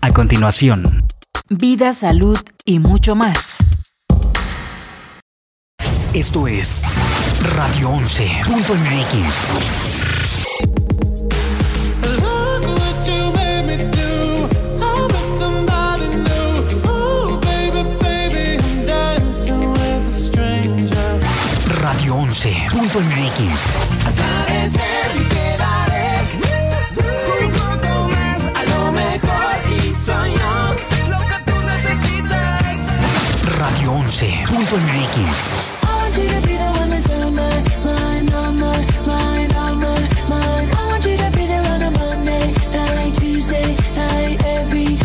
A continuación, vida, salud y mucho más. Esto es Radio 11.mx. Radio 11.mx. Radio 11.mx.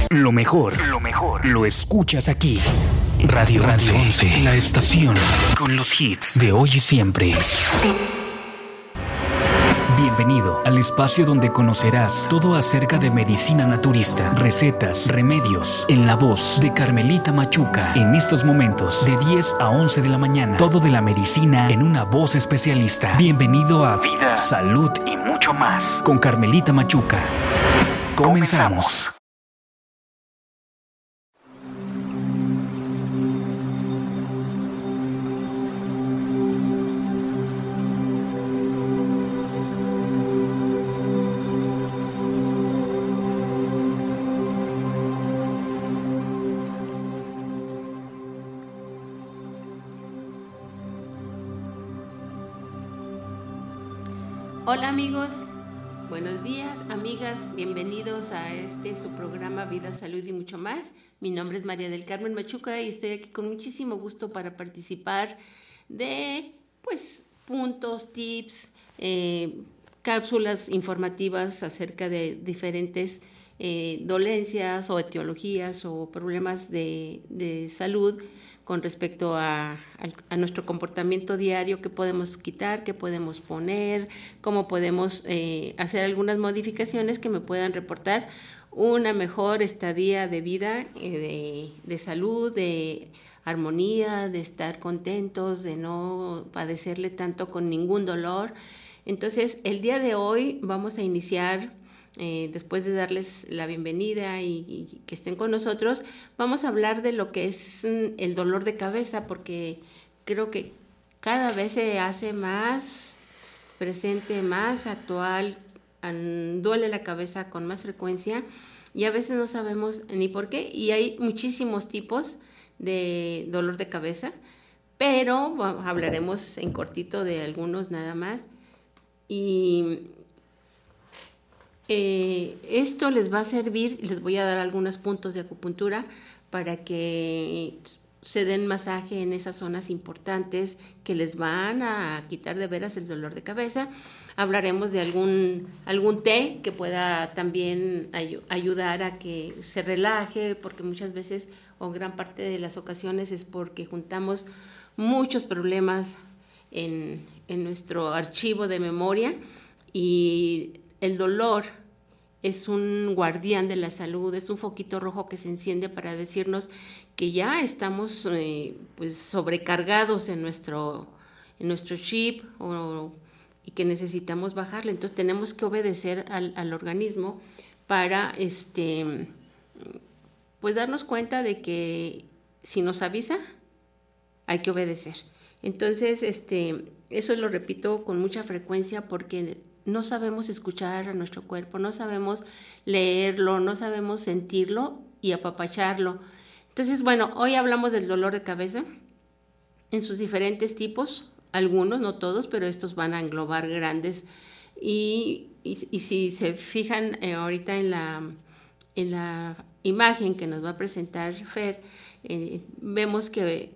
Lo mejor, lo mejor, lo escuchas aquí. Radio, Radio 11, la estación con los hits de hoy y siempre. Bienvenido al espacio donde conocerás todo acerca de medicina naturista, recetas, remedios, en la voz de Carmelita Machuca. En estos momentos, de 10 a 11 de la mañana, todo de la medicina en una voz especialista. Bienvenido a Vida, Salud y mucho más con Carmelita Machuca. Comenzamos. Hola amigos, buenos días amigas, bienvenidos a este su programa Vida, Salud y mucho más. Mi nombre es María del Carmen Machuca y estoy aquí con muchísimo gusto para participar de pues puntos, tips, eh, cápsulas informativas acerca de diferentes eh, dolencias o etiologías o problemas de, de salud con respecto a, nuestro comportamiento diario, qué podemos quitar, qué podemos poner, cómo podemos eh, hacer algunas modificaciones que me puedan reportar una mejor estadía de vida, eh, de, salud, de armonía, de estar contentos, de no padecerle tanto con ningún dolor. Entonces, el día de hoy vamos a iniciar eh, después de darles la bienvenida y, que estén con nosotros, vamos a hablar de lo que es el dolor de cabeza, porque creo que cada vez se hace más presente, más actual, duele la cabeza con más frecuencia y a veces no sabemos ni por qué y hay muchísimos tipos de dolor de cabeza, pero hablaremos en cortito de algunos nada más. Y eh, esto les va a servir, les voy a dar algunos puntos de acupuntura para que se den masaje en esas zonas importantes que les van a quitar de veras el dolor de cabeza. Hablaremos de algún, algún té que pueda también ay ayudar a que se relaje, porque muchas veces o gran parte de las ocasiones es porque juntamos muchos problemas en, en nuestro archivo de memoria y el dolor es un guardián de la salud, es un foquito rojo que se enciende para decirnos que ya estamos eh, pues sobrecargados en nuestro, en nuestro chip y que necesitamos bajarle. Entonces tenemos que obedecer al, al, organismo para este, pues darnos cuenta de que si nos avisa, hay que obedecer. Entonces, este, eso lo repito con mucha frecuencia porque no sabemos escuchar a nuestro cuerpo, no sabemos leerlo, no sabemos sentirlo y apapacharlo. Entonces, bueno, hoy hablamos del dolor de cabeza en sus diferentes tipos, algunos, no todos, pero estos van a englobar grandes. Y, y, si se fijan eh, ahorita en la, en la imagen que nos va a presentar Fer, eh, vemos que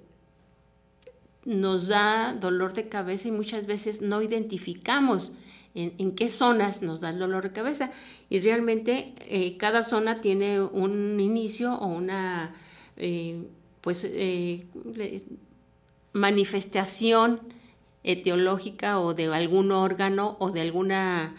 nos da dolor de cabeza y muchas veces no identificamos en, qué zonas nos da el dolor de cabeza. Y realmente eh, cada zona tiene un inicio o una eh, pues, eh, manifestación etiológica o de algún órgano o de alguna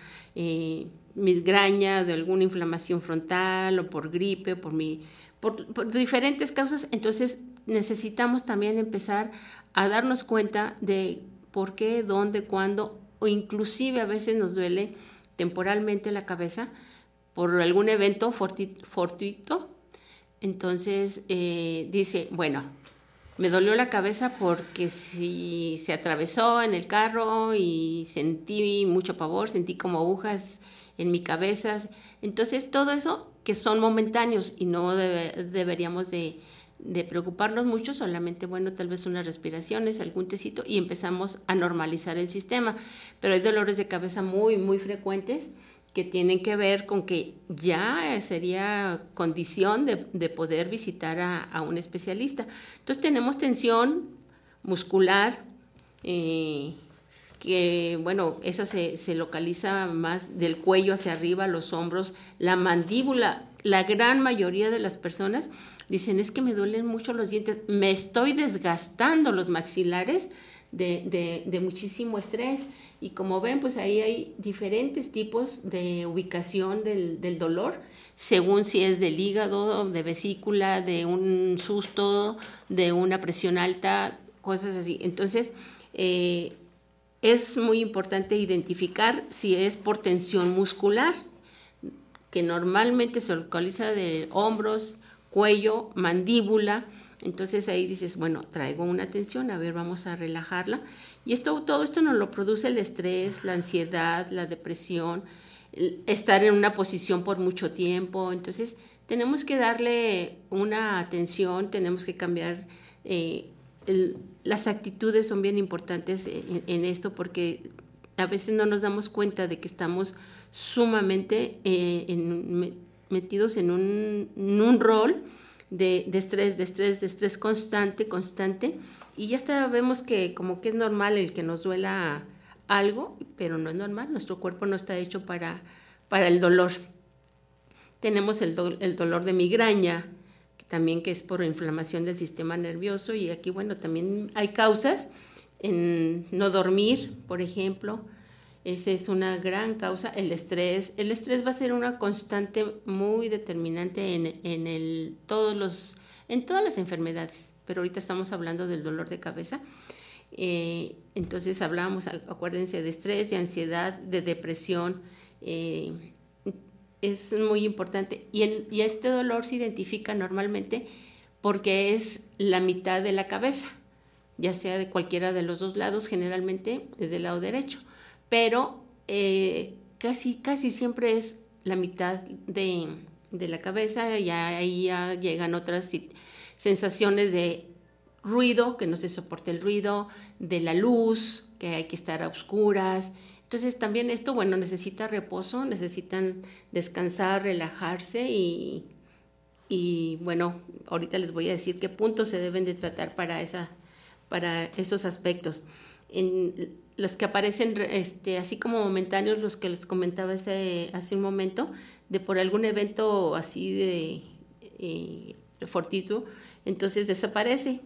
migraña, de alguna inflamación frontal o por gripe, por, mi, por diferentes causas. Entonces necesitamos también empezar a darnos cuenta de por qué, dónde, cuándo o inclusive a veces nos duele temporalmente la cabeza por algún evento fortuito. Entonces eh, dice, bueno, me dolió la cabeza porque si se atravesó en el carro y sentí mucho pavor, sentí como agujas en mi cabeza. Entonces todo eso que son momentáneos y no deberíamos de, de, preocuparnos mucho, solamente, bueno, tal vez unas respiraciones, algún tecito y empezamos a normalizar el sistema. Pero hay dolores de cabeza muy, muy frecuentes que tienen que ver con que ya sería condición de, de poder visitar a, a, un especialista. Entonces tenemos tensión muscular, eh, que bueno, esa se, se, localiza más del cuello hacia arriba, los hombros, la mandíbula. La gran mayoría de las personas dicen es que me duelen mucho los dientes, me estoy desgastando los maxilares de, de, muchísimo estrés. Y como ven, pues ahí hay diferentes tipos de ubicación del, del dolor, según si es del hígado, de vesícula, de un susto, de una presión alta, cosas así. Entonces, eh, es muy importante identificar si es por tensión muscular, que normalmente se localiza de hombros, cuello, mandíbula. Entonces ahí dices, bueno, traigo una tensión, a ver, vamos a relajarla. Y esto, todo esto nos lo produce el estrés, la ansiedad, la depresión, estar en una posición por mucho tiempo. Entonces tenemos que darle una atención, tenemos que cambiar eh, las actitudes son bien importantes en, esto porque a veces no nos damos cuenta de que estamos sumamente eh, metidos en un, rol de, estrés, de estrés, de estrés constante, constante. Y ya está, vemos que como que es normal el que nos duela algo, pero no es normal. Nuestro cuerpo no está hecho para, para el dolor. Tenemos el dolor de migraña, también que es por inflamación del sistema nervioso y aquí, bueno, también hay causas en no dormir, por ejemplo. Esa es una gran causa, el estrés. El estrés va a ser una constante muy determinante en, en, el, todos los, en todas las enfermedades, pero ahorita estamos hablando del dolor de cabeza. Eh, entonces hablamos, acuérdense, de estrés, de ansiedad, de depresión, eh, es muy importante. Y, y este dolor se identifica normalmente porque es la mitad de la cabeza, ya sea de cualquiera de los dos lados, generalmente es del lado derecho, pero eh, casi, casi siempre es la mitad de, de la cabeza, y ahí ya llegan otras sensaciones de ruido, que no se soporte el ruido, de la luz, que hay que estar a oscuras, entonces también esto, bueno, necesita reposo, necesitan descansar, relajarse y, y bueno, ahorita les voy a decir qué puntos se deben de tratar para, esa, para esos aspectos. En los que aparecen este, así como momentáneos, los que les comentaba hace, hace un momento, de por algún evento así de eh, fortuito, entonces desaparece,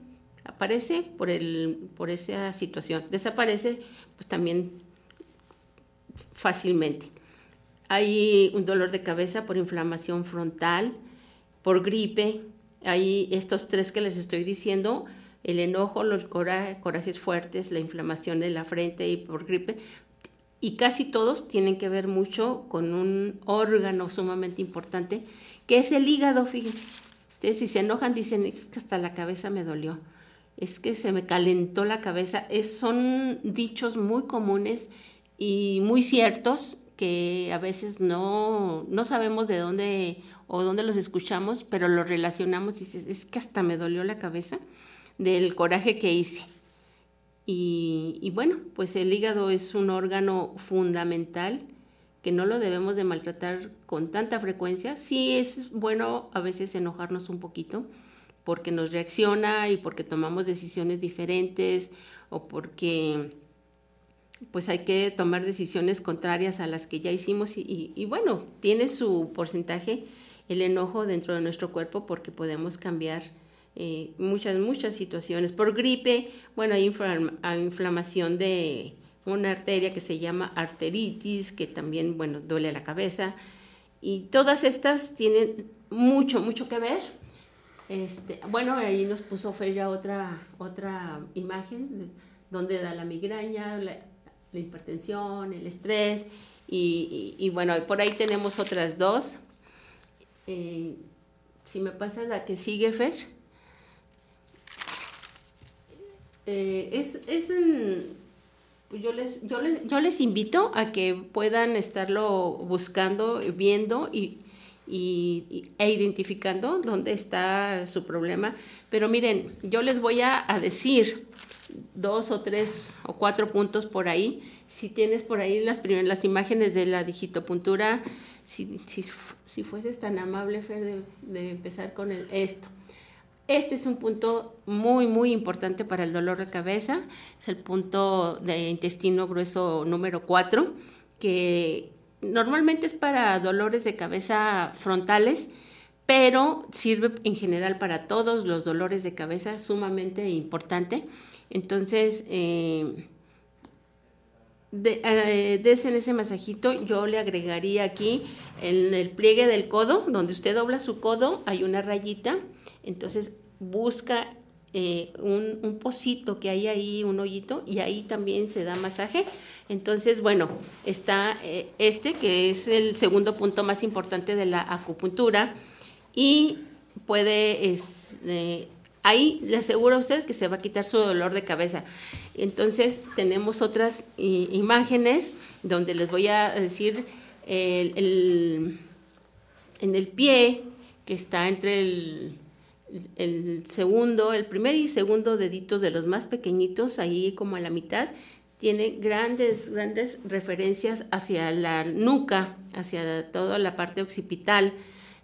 aparece por, el, por esa situación, desaparece pues también fácilmente. Hay un dolor de cabeza por inflamación frontal, por gripe. Hay estos tres que les estoy diciendo, el enojo, los corajes fuertes, la inflamación de la frente y por gripe. Y casi todos tienen que ver mucho con un órgano sumamente importante, que es el hígado, fíjense. Si se enojan dicen, es que hasta la cabeza me dolió, es que se me calentó la cabeza. Son dichos muy comunes y muy ciertos que a veces no, no sabemos de dónde o dónde los escuchamos, pero los relacionamos y es que hasta me dolió la cabeza del coraje que hice. Y, bueno, pues el hígado es un órgano fundamental que no lo debemos de maltratar con tanta frecuencia. Sí es bueno a veces enojarnos un poquito porque nos reacciona y porque tomamos decisiones diferentes o porque pues hay que tomar decisiones contrarias a las que ya hicimos y, bueno, tiene su porcentaje el enojo dentro de nuestro cuerpo porque podemos cambiar eh, muchas, muchas situaciones. Por gripe, bueno, hay, inflamación de una arteria que se llama arteritis, que también, bueno, duele la cabeza. Y todas estas tienen mucho, mucho que ver. Este, bueno, ahí nos puso Feria otra, otra imagen donde da la migraña, la hipertensión, el estrés y, bueno, por ahí tenemos otras dos Eh, si me pasa la que sigue, Fer. Eh, es, es yo, les, yo, les, yo les invito a que puedan estarlo buscando, viendo y, y, e identificando dónde está su problema. Pero miren, yo les voy a, a decir dos o tres o cuatro puntos por ahí. Si tienes por ahí las, primeras, las imágenes de la digitopuntura, si, si, si fueses tan amable, Fer, de, de empezar con el, esto. Este es un punto muy, muy importante para el dolor de cabeza. Es el punto de intestino grueso número 4, que normalmente es para dolores de cabeza frontales, pero sirve en general para todos los dolores de cabeza, sumamente importante. Entonces, eh, eh, en ese masajito, yo le agregaría aquí en el pliegue del codo, donde usted dobla su codo, hay una rayita, entonces busca eh, un, un, pocito que hay ahí, un hoyito, y ahí también se da masaje. Entonces, bueno, está eh, este, que es el segundo punto más importante de la acupuntura, y puede es, ahí le aseguro a usted que se va a quitar su dolor de cabeza. Entonces tenemos otras imágenes donde les voy a decir en el pie que está entre el, el, segundo, el primer y segundo deditos de los más pequeñitos, ahí como a la mitad, tiene grandes, grandes referencias hacia la nuca, hacia toda la parte occipital.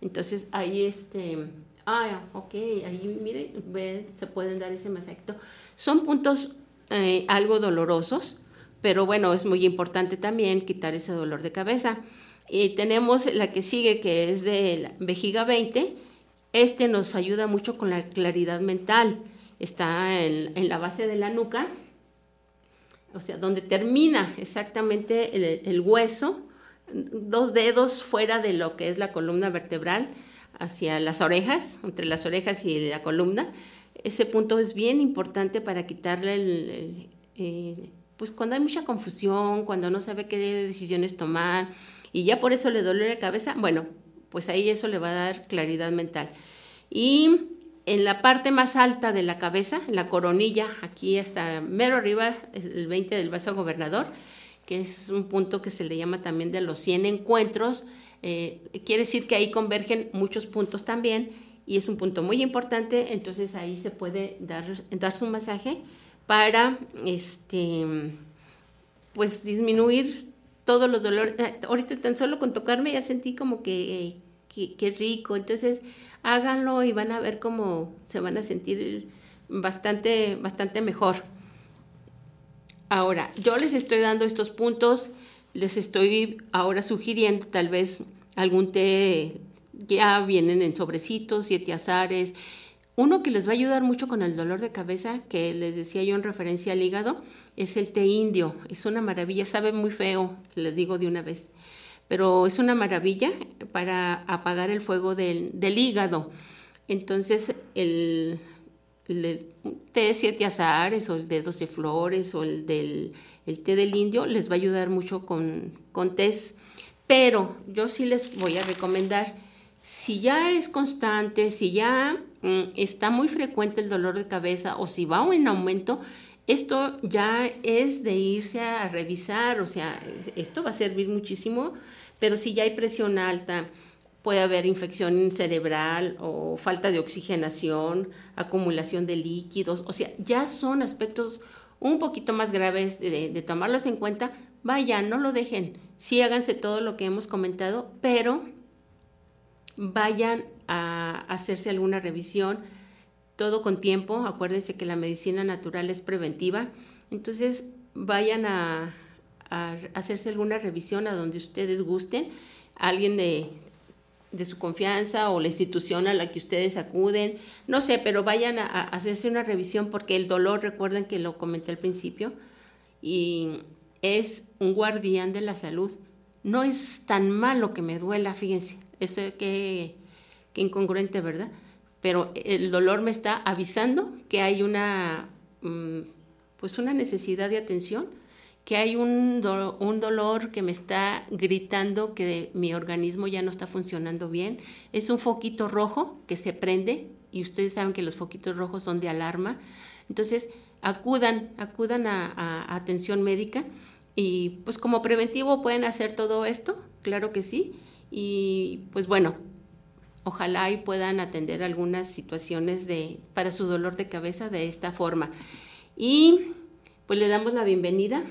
Entonces ahí este Ah, ok, ahí mire, se pueden dar ese masecto. Son puntos eh, algo dolorosos, pero bueno, es muy importante también quitar ese dolor de cabeza. Y tenemos la que sigue, que es de vejiga 20. Este nos ayuda mucho con la claridad mental. Está en, la base de la nuca, o sea, donde termina exactamente el hueso, dos dedos fuera de lo que es la columna vertebral hacia las orejas, entre las orejas y la columna. Ese punto es bien importante para quitarle el, eh, pues cuando hay mucha confusión, cuando no sabe qué decisiones tomar y ya por eso le duele la cabeza, bueno, pues ahí eso le va a dar claridad mental. Y en la parte más alta de la cabeza, la coronilla, aquí hasta mero arriba, el 20 del vaso gobernador, que es un punto que se le llama también de los 100 encuentros, eh, quiere decir que ahí convergen muchos puntos también y es un punto muy importante, entonces ahí se puede dar, darse un masaje para este, pues disminuir todos los dolores. Eh, ahorita tan solo con tocarme ya sentí como que, que, rico, entonces háganlo y van a ver cómo se van a sentir bastante, bastante mejor. Ahora, yo les estoy dando estos puntos les estoy ahora sugiriendo tal vez algún té, ya vienen en sobrecitos, siete azares. Uno que les va a ayudar mucho con el dolor de cabeza, que les decía yo en referencia al hígado, es el té indio. Es una maravilla, sabe muy feo, les digo de una vez, pero es una maravilla para apagar el fuego del, hígado. Entonces, el, té siete azares o el de doce flores o el del el té del indio les va a ayudar mucho con, con pero yo sí les voy a recomendar, si ya es constante, si ya mm, está muy frecuente el dolor de cabeza o si va en aumento, esto ya es de irse a revisar, o sea, esto va a servir muchísimo, pero si ya hay presión alta, puede haber infección cerebral o falta de oxigenación, acumulación de líquidos, o sea, ya son aspectos un poquito más graves de, tomarlos en cuenta, vaya, no lo dejen, sí háganse todo lo que hemos comentado, pero vayan a hacerse alguna revisión, todo con tiempo, acuérdense que la medicina natural es preventiva, entonces vayan a, hacerse alguna revisión a donde ustedes gusten, alguien de, de su confianza o la institución a la que ustedes acuden, no sé, pero vayan a, hacerse una revisión porque el dolor, recuerden que lo comenté al principio, y es un guardián de la salud. No es tan malo que me duela, fíjense, eso que, que incongruente, ¿verdad? Pero el dolor me está avisando que hay una, mm, pues una necesidad de atención que hay un, un dolor que me está gritando que mi organismo ya no está funcionando bien. Es un foquito rojo que se prende y ustedes saben que los foquitos rojos son de alarma. Entonces, acudan, acudan a, atención médica y pues como preventivo pueden hacer todo esto, claro que sí. Y pues bueno, ojalá y puedan atender algunas situaciones de, para su dolor de cabeza de esta forma. Y pues le damos la bienvenida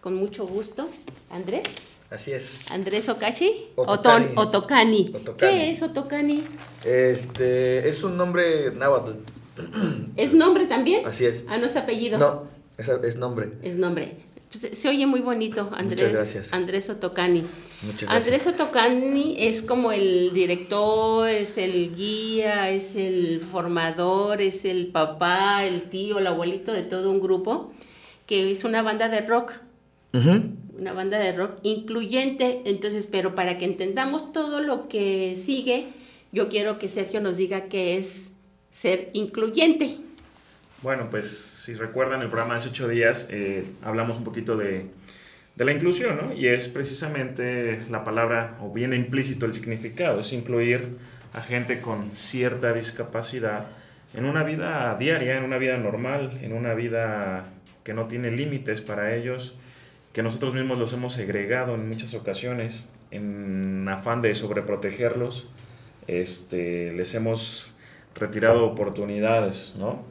con mucho gusto, Andrés. Así es. Andrés Okashi. Otokani. Otokani. ¿Qué es Otokani? Este, es un nombre náhuatl. ¿Es nombre también? Así es. Ah, no es apellido. No, es, es nombre. Es nombre. Pues, se oye muy bonito, Andrés. Muchas gracias. Andrés Otokani. Andrés Otokani es como el director, es el guía, es el formador, es el papá, el tío, el abuelito de todo un grupo que es una banda de rock. Una banda de rock incluyente. Entonces, pero para que entendamos todo lo que sigue, yo quiero que Sergio nos diga qué es ser incluyente. Bueno, pues si recuerdan el programa de hace ocho días, eh, hablamos un poquito de, de, la inclusión, ¿no? Y es precisamente la palabra, o bien implícito el significado, es incluir a gente con cierta discapacidad en una vida diaria, en una vida normal, en una vida que no tiene límites para ellos, que nosotros mismos los hemos segregado en muchas ocasiones, en afán de sobreprotegerlos, este, les hemos retirado oportunidades, ¿no?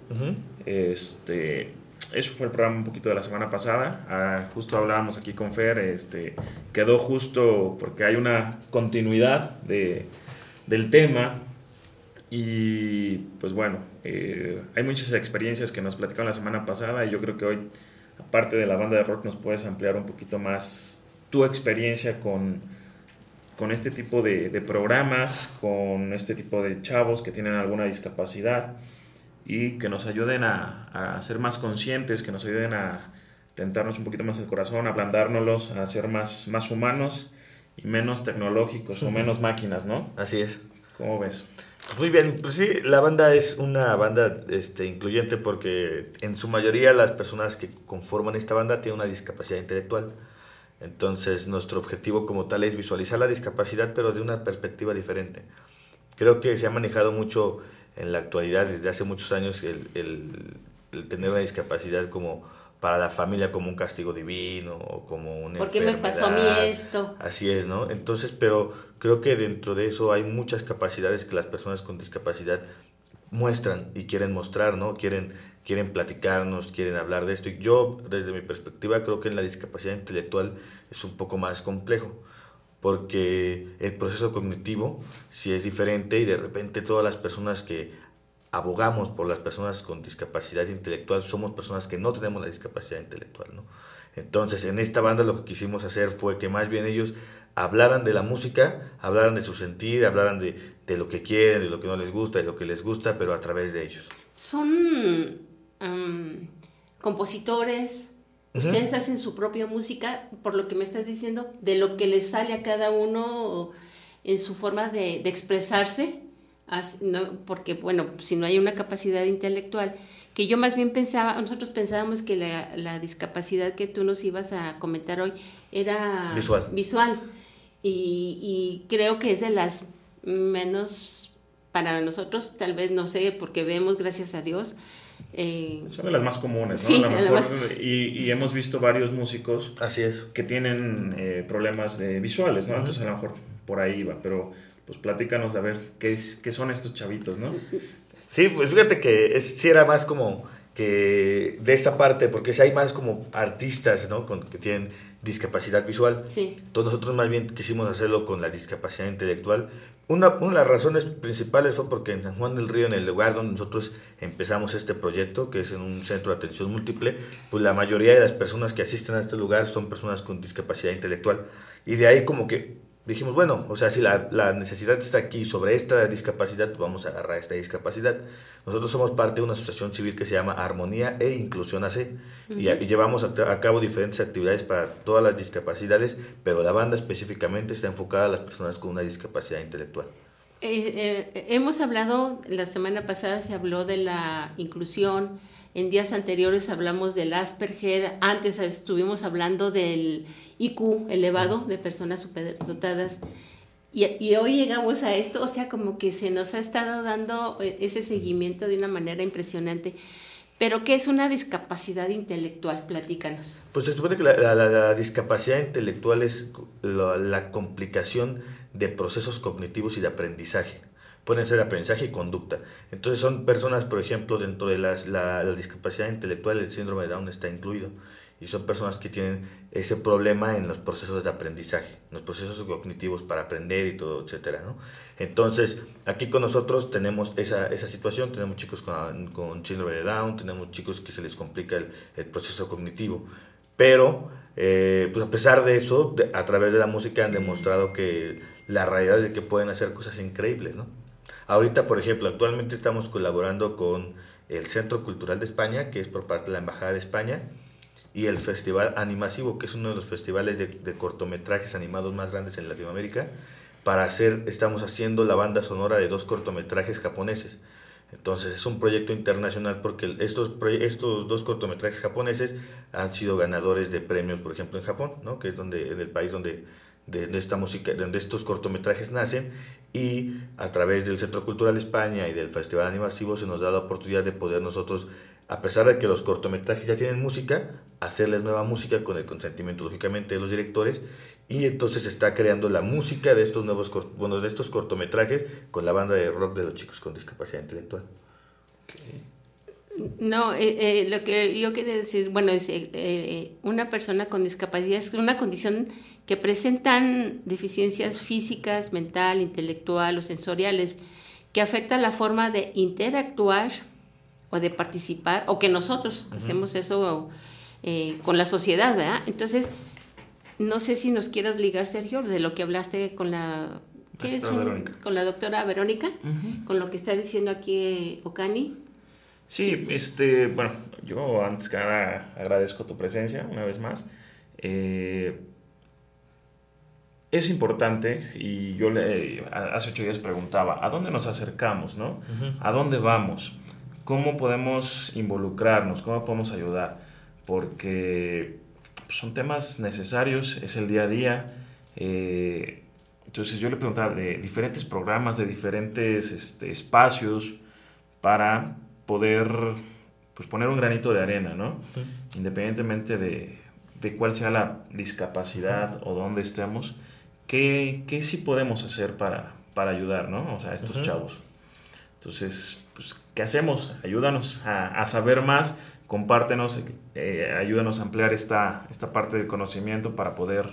Este, eso fue el programa un poquito de la semana pasada. Ah, justo hablábamos aquí con Fer, este, quedó justo porque hay una continuidad de, del tema. Y pues bueno, eh, hay muchas experiencias que nos platicaron la semana pasada y yo creo que hoy, aparte de la banda de rock, nos puedes ampliar un poquito más tu experiencia con, con este tipo de, de programas, con este tipo de chavos que tienen alguna discapacidad y que nos ayuden a, a, ser más conscientes, que nos ayuden a tentarnos un poquito más el corazón, a ablandárnoslos, a ser más, más humanos y menos tecnológicos o menos máquinas, ¿no? Así es. ¿Cómo ves? Muy bien, pues sí, la banda es una banda este, incluyente porque en su mayoría las personas que conforman esta banda tienen una discapacidad intelectual. Entonces nuestro objetivo como tal es visualizar la discapacidad pero de una perspectiva diferente. Creo que se ha manejado mucho en la actualidad, desde hace muchos años, el, el, el tener una discapacidad como para la familia como un castigo divino o como una ¿Por qué me pasó a mí esto? Así es, ¿no? Entonces, pero creo que dentro de eso hay muchas capacidades que las personas con discapacidad muestran y quieren mostrar, ¿no? Quieren, quieren platicarnos, quieren hablar de esto. Y yo, desde mi perspectiva, creo que en la discapacidad intelectual es un poco más complejo porque el proceso cognitivo sí es diferente y de repente todas las personas que abogamos por las personas con discapacidad intelectual somos personas que no tenemos la discapacidad intelectual, ¿no? Entonces, en esta banda lo que quisimos hacer fue que más bien ellos hablaran de la música, hablaran de su sentir, hablaran de, de lo que quieren, de lo que no les gusta, de lo que les gusta, pero a través de ellos. Son um, compositores, uh -huh. ustedes hacen su propia música, por lo que me estás diciendo, de lo que les sale a cada uno en su forma de, de expresarse no, porque bueno, si no hay una capacidad intelectual, que yo más bien pensaba, nosotros pensábamos que la, la discapacidad que tú nos ibas a comentar hoy era visual. visual y, y creo que es de las menos, para nosotros, tal vez, no sé, porque vemos, gracias a Dios, eh, son de las más comunes, ¿no? Sí, a lo mejor, más... y, y, hemos visto varios músicos Así es. que tienen eh, problemas de visuales, ¿no? Uh -huh. Entonces a lo mejor por ahí va, pero pues platícanos a ver qué, es, qué son estos chavitos, ¿no? Sí, pues fíjate que es, sí era más como que de esta parte, porque si hay más como artistas, ¿no? Con, que tienen discapacidad visual. Sí. Entonces nosotros más bien quisimos hacerlo con la discapacidad intelectual. Una, una de las razones principales fue porque en San Juan del Río, en el lugar donde nosotros empezamos este proyecto, que es en un centro de atención múltiple, pues la mayoría de las personas que asisten a este lugar son personas con discapacidad intelectual. Y de ahí como que dijimos, bueno, o sea, si la, la, necesidad está aquí sobre esta discapacidad, pues vamos a agarrar esta discapacidad. Nosotros somos parte de una asociación civil que se llama Armonía e Inclusión AC uh -huh. y, y, llevamos a, a, cabo diferentes actividades para todas las discapacidades, pero la banda específicamente está enfocada a las personas con una discapacidad intelectual. Eh, eh, hemos hablado, la semana pasada se habló de la inclusión, En días anteriores hablamos del Asperger, antes estuvimos hablando del IQ elevado de personas superdotadas. Y, y, hoy llegamos a esto, o sea, como que se nos ha estado dando eh, ese seguimiento de una manera impresionante. Pero, ¿qué es una discapacidad intelectual? Platícanos. Pues se supone que la, discapacidad intelectual es la, complicación de procesos cognitivos y de aprendizaje. Pueden ser aprendizaje y conducta. Entonces son personas, por ejemplo, dentro de las, la, discapacidad intelectual, el síndrome de Down está incluido y son personas que tienen ese problema en los procesos de aprendizaje, en los procesos cognitivos para aprender y todo, etcétera, ¿no? Entonces, aquí con nosotros tenemos esa, esa situación, tenemos chicos con, con, síndrome de Down, tenemos chicos que se les complica el, el proceso cognitivo, pero eh, pues a pesar de eso, a través de la música han demostrado que la realidad es de que pueden hacer cosas increíbles, ¿no? Ahorita, por ejemplo, actualmente estamos colaborando con el Centro Cultural de España, que es por parte de la Embajada de España, y el Festival Animasivo, que es uno de los festivales de, cortometrajes animados más grandes en Latinoamérica. Para hacer, estamos haciendo la banda sonora de dos cortometrajes japoneses. Entonces es un proyecto internacional porque estos, estos dos cortometrajes japoneses han sido ganadores de premios, por ejemplo, en Japón, ¿no? que es donde, en el país donde de, esta música, donde estos cortometrajes nacen y a través del Centro Cultural España y del Festival Animasivo se nos da la oportunidad de poder nosotros a pesar de que los cortometrajes ya tienen música, hacerles nueva música con el consentimiento, lógicamente, de los directores, y entonces se está creando la música de estos nuevos, bueno, de estos cortometrajes con la banda de rock de los chicos con discapacidad intelectual. No, eh, eh, lo que yo quería decir, bueno, es eh, una persona con discapacidad es una condición que presentan deficiencias físicas, mental, intelectual o sensoriales que afectan la forma de interactuar o de participar, o que nosotros hacemos eso eh, con la sociedad, ¿verdad? Entonces, no sé si nos quieras ligar, Sergio, de lo que hablaste con la... ¿Qué es con la doctora Verónica, con lo que está diciendo aquí eh, Ocani. Sí, este, bueno, yo antes que nada agradezco tu presencia una vez más. Eh, es importante, y yo le, hace ocho días preguntaba, ¿a dónde nos acercamos, no? ¿A dónde vamos? cómo podemos involucrarnos, cómo podemos ayudar, porque son temas necesarios, es el día a día. Eh, entonces yo le preguntaba de diferentes programas, de diferentes este, espacios para poder pues, poner un granito de arena, ¿no? Independientemente de, de, cuál sea la discapacidad o dónde estemos, ¿qué, qué sí podemos hacer para, para ayudar, ¿no? O sea, a estos chavos. Entonces, pues, ¿qué hacemos? Ayúdanos a, saber más, compártenos, eh, ayúdanos a ampliar esta, esta parte del conocimiento para poder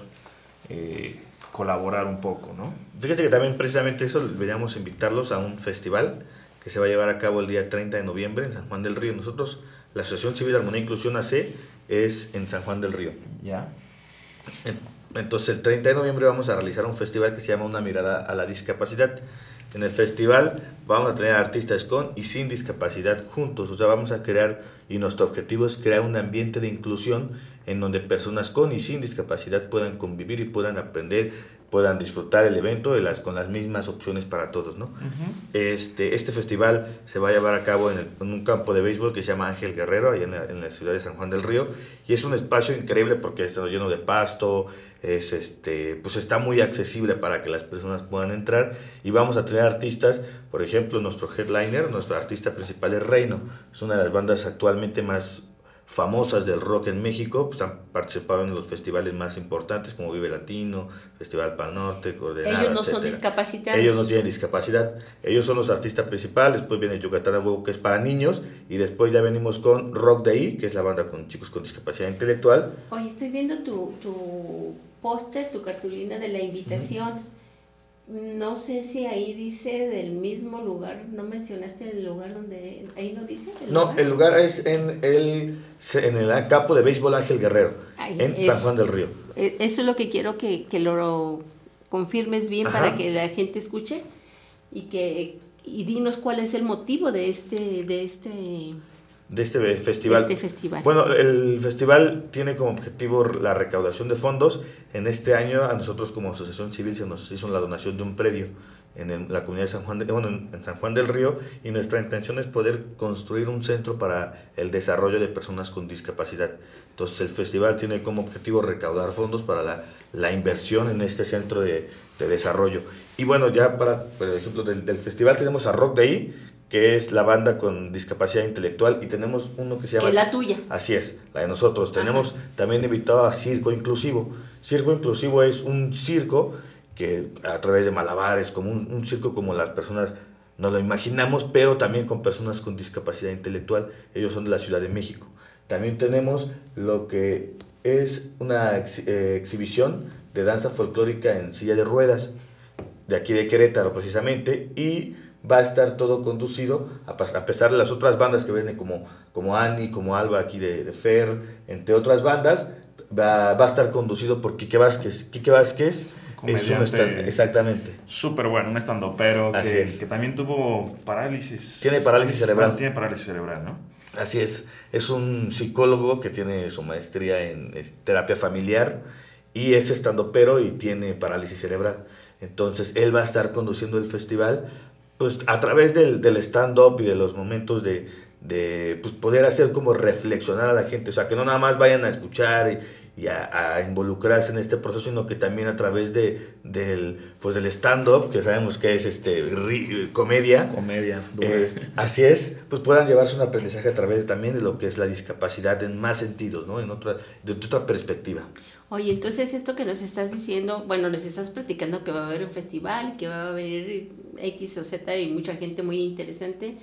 eh, colaborar un poco, ¿no? Fíjate que también precisamente eso, veníamos invitarlos a un festival que se va a llevar a cabo el día 30 de noviembre en San Juan del Río. Nosotros, la Asociación Civil Armonía e Inclusión AC, es en San Juan del Río. Ya. Entonces, el 30 de noviembre vamos a realizar un festival que se llama Una mirada a la discapacidad. En el festival vamos a tener artistas con y sin discapacidad juntos, o sea, vamos a crear, y nuestro objetivo es crear un ambiente de inclusión en donde personas con y sin discapacidad puedan convivir y puedan aprender, puedan disfrutar el evento de las, con las mismas opciones para todos. ¿no? este, este festival se va a llevar a cabo en, un campo de béisbol que se llama Ángel Guerrero, ahí en la, en la, ciudad de San Juan del Río, y es un espacio increíble porque está lleno de pasto, es este, pues está muy accesible para que las personas puedan entrar y vamos a tener artistas, por ejemplo, nuestro headliner, nuestro artista principal es Reino, es una de las bandas actualmente más famosas del rock en México, pues han participado en los festivales más importantes como Vive Latino, Festival Pal Norte, Coordenada, Ellos no son discapacitados. Ellos no tienen discapacidad. Ellos son los artistas principales, después viene Yucatán a Huevo, que es para niños, y después ya venimos con Rock de ahí, que es la banda con chicos con discapacidad intelectual. Oye, estoy viendo tu, tu póster, tu cartulina de la invitación. No sé si ahí dice del mismo lugar, no mencionaste el lugar donde, ahí no dice. no, el lugar es en el, en el campo de béisbol Ángel Guerrero, en San Juan del Río. E, eso es lo que quiero que, lo confirmes bien para que la gente escuche y que y dinos cuál es el motivo de este, de este de este festival. Este festival. Bueno, el festival tiene como objetivo la recaudación de fondos. En este año a nosotros como asociación civil se nos hizo la donación de un predio en la comunidad de San Juan, de, bueno, en San Juan del Río y nuestra intención es poder construir un centro para el desarrollo de personas con discapacidad. Entonces el festival tiene como objetivo recaudar fondos para la, la inversión en este centro de, de, desarrollo. Y bueno, ya para, por ejemplo, del, del festival tenemos a Rock Day, que es la banda con discapacidad intelectual, y tenemos uno que se llama... Que la tuya. Así es, la de nosotros. Tenemos también invitado a Circo Inclusivo. Circo Inclusivo es un circo que a través de malabares, como un, un circo como las personas nos lo imaginamos, pero también con personas con discapacidad intelectual. Ellos son de la Ciudad de México. También tenemos lo que es una eh, exhibición de danza folclórica en silla de ruedas, de aquí de Querétaro precisamente, y va a estar todo conducido, a, pesar de las otras bandas que vienen como, como Annie, como Alba aquí de, de Fer, entre otras bandas, va, va, a estar conducido por Quique Vázquez. Quique Vázquez es un stand, exactamente. Súper bueno, un estando pero que, que, también tuvo parálisis. Tiene parálisis cerebral. tiene parálisis cerebral, ¿no? Así es, es un psicólogo que tiene su maestría en terapia familiar y es estando pero y tiene parálisis cerebral. Entonces él va a estar conduciendo el festival pues a través del, del stand-up y de los momentos de, de pues, poder hacer como reflexionar a la gente, o sea, que no nada más vayan a escuchar y, y a, a, involucrarse en este proceso, sino que también a través de, del, pues, del stand-up, que sabemos que es este, ri, comedia, comedia eh, así es, pues puedan llevarse un aprendizaje a través de, también de lo que es la discapacidad en más sentidos, ¿no? en otra, de otra perspectiva. Oye, entonces esto que nos estás diciendo, bueno, nos estás platicando que va a haber un festival, que va a haber X o Z y mucha gente muy interesante.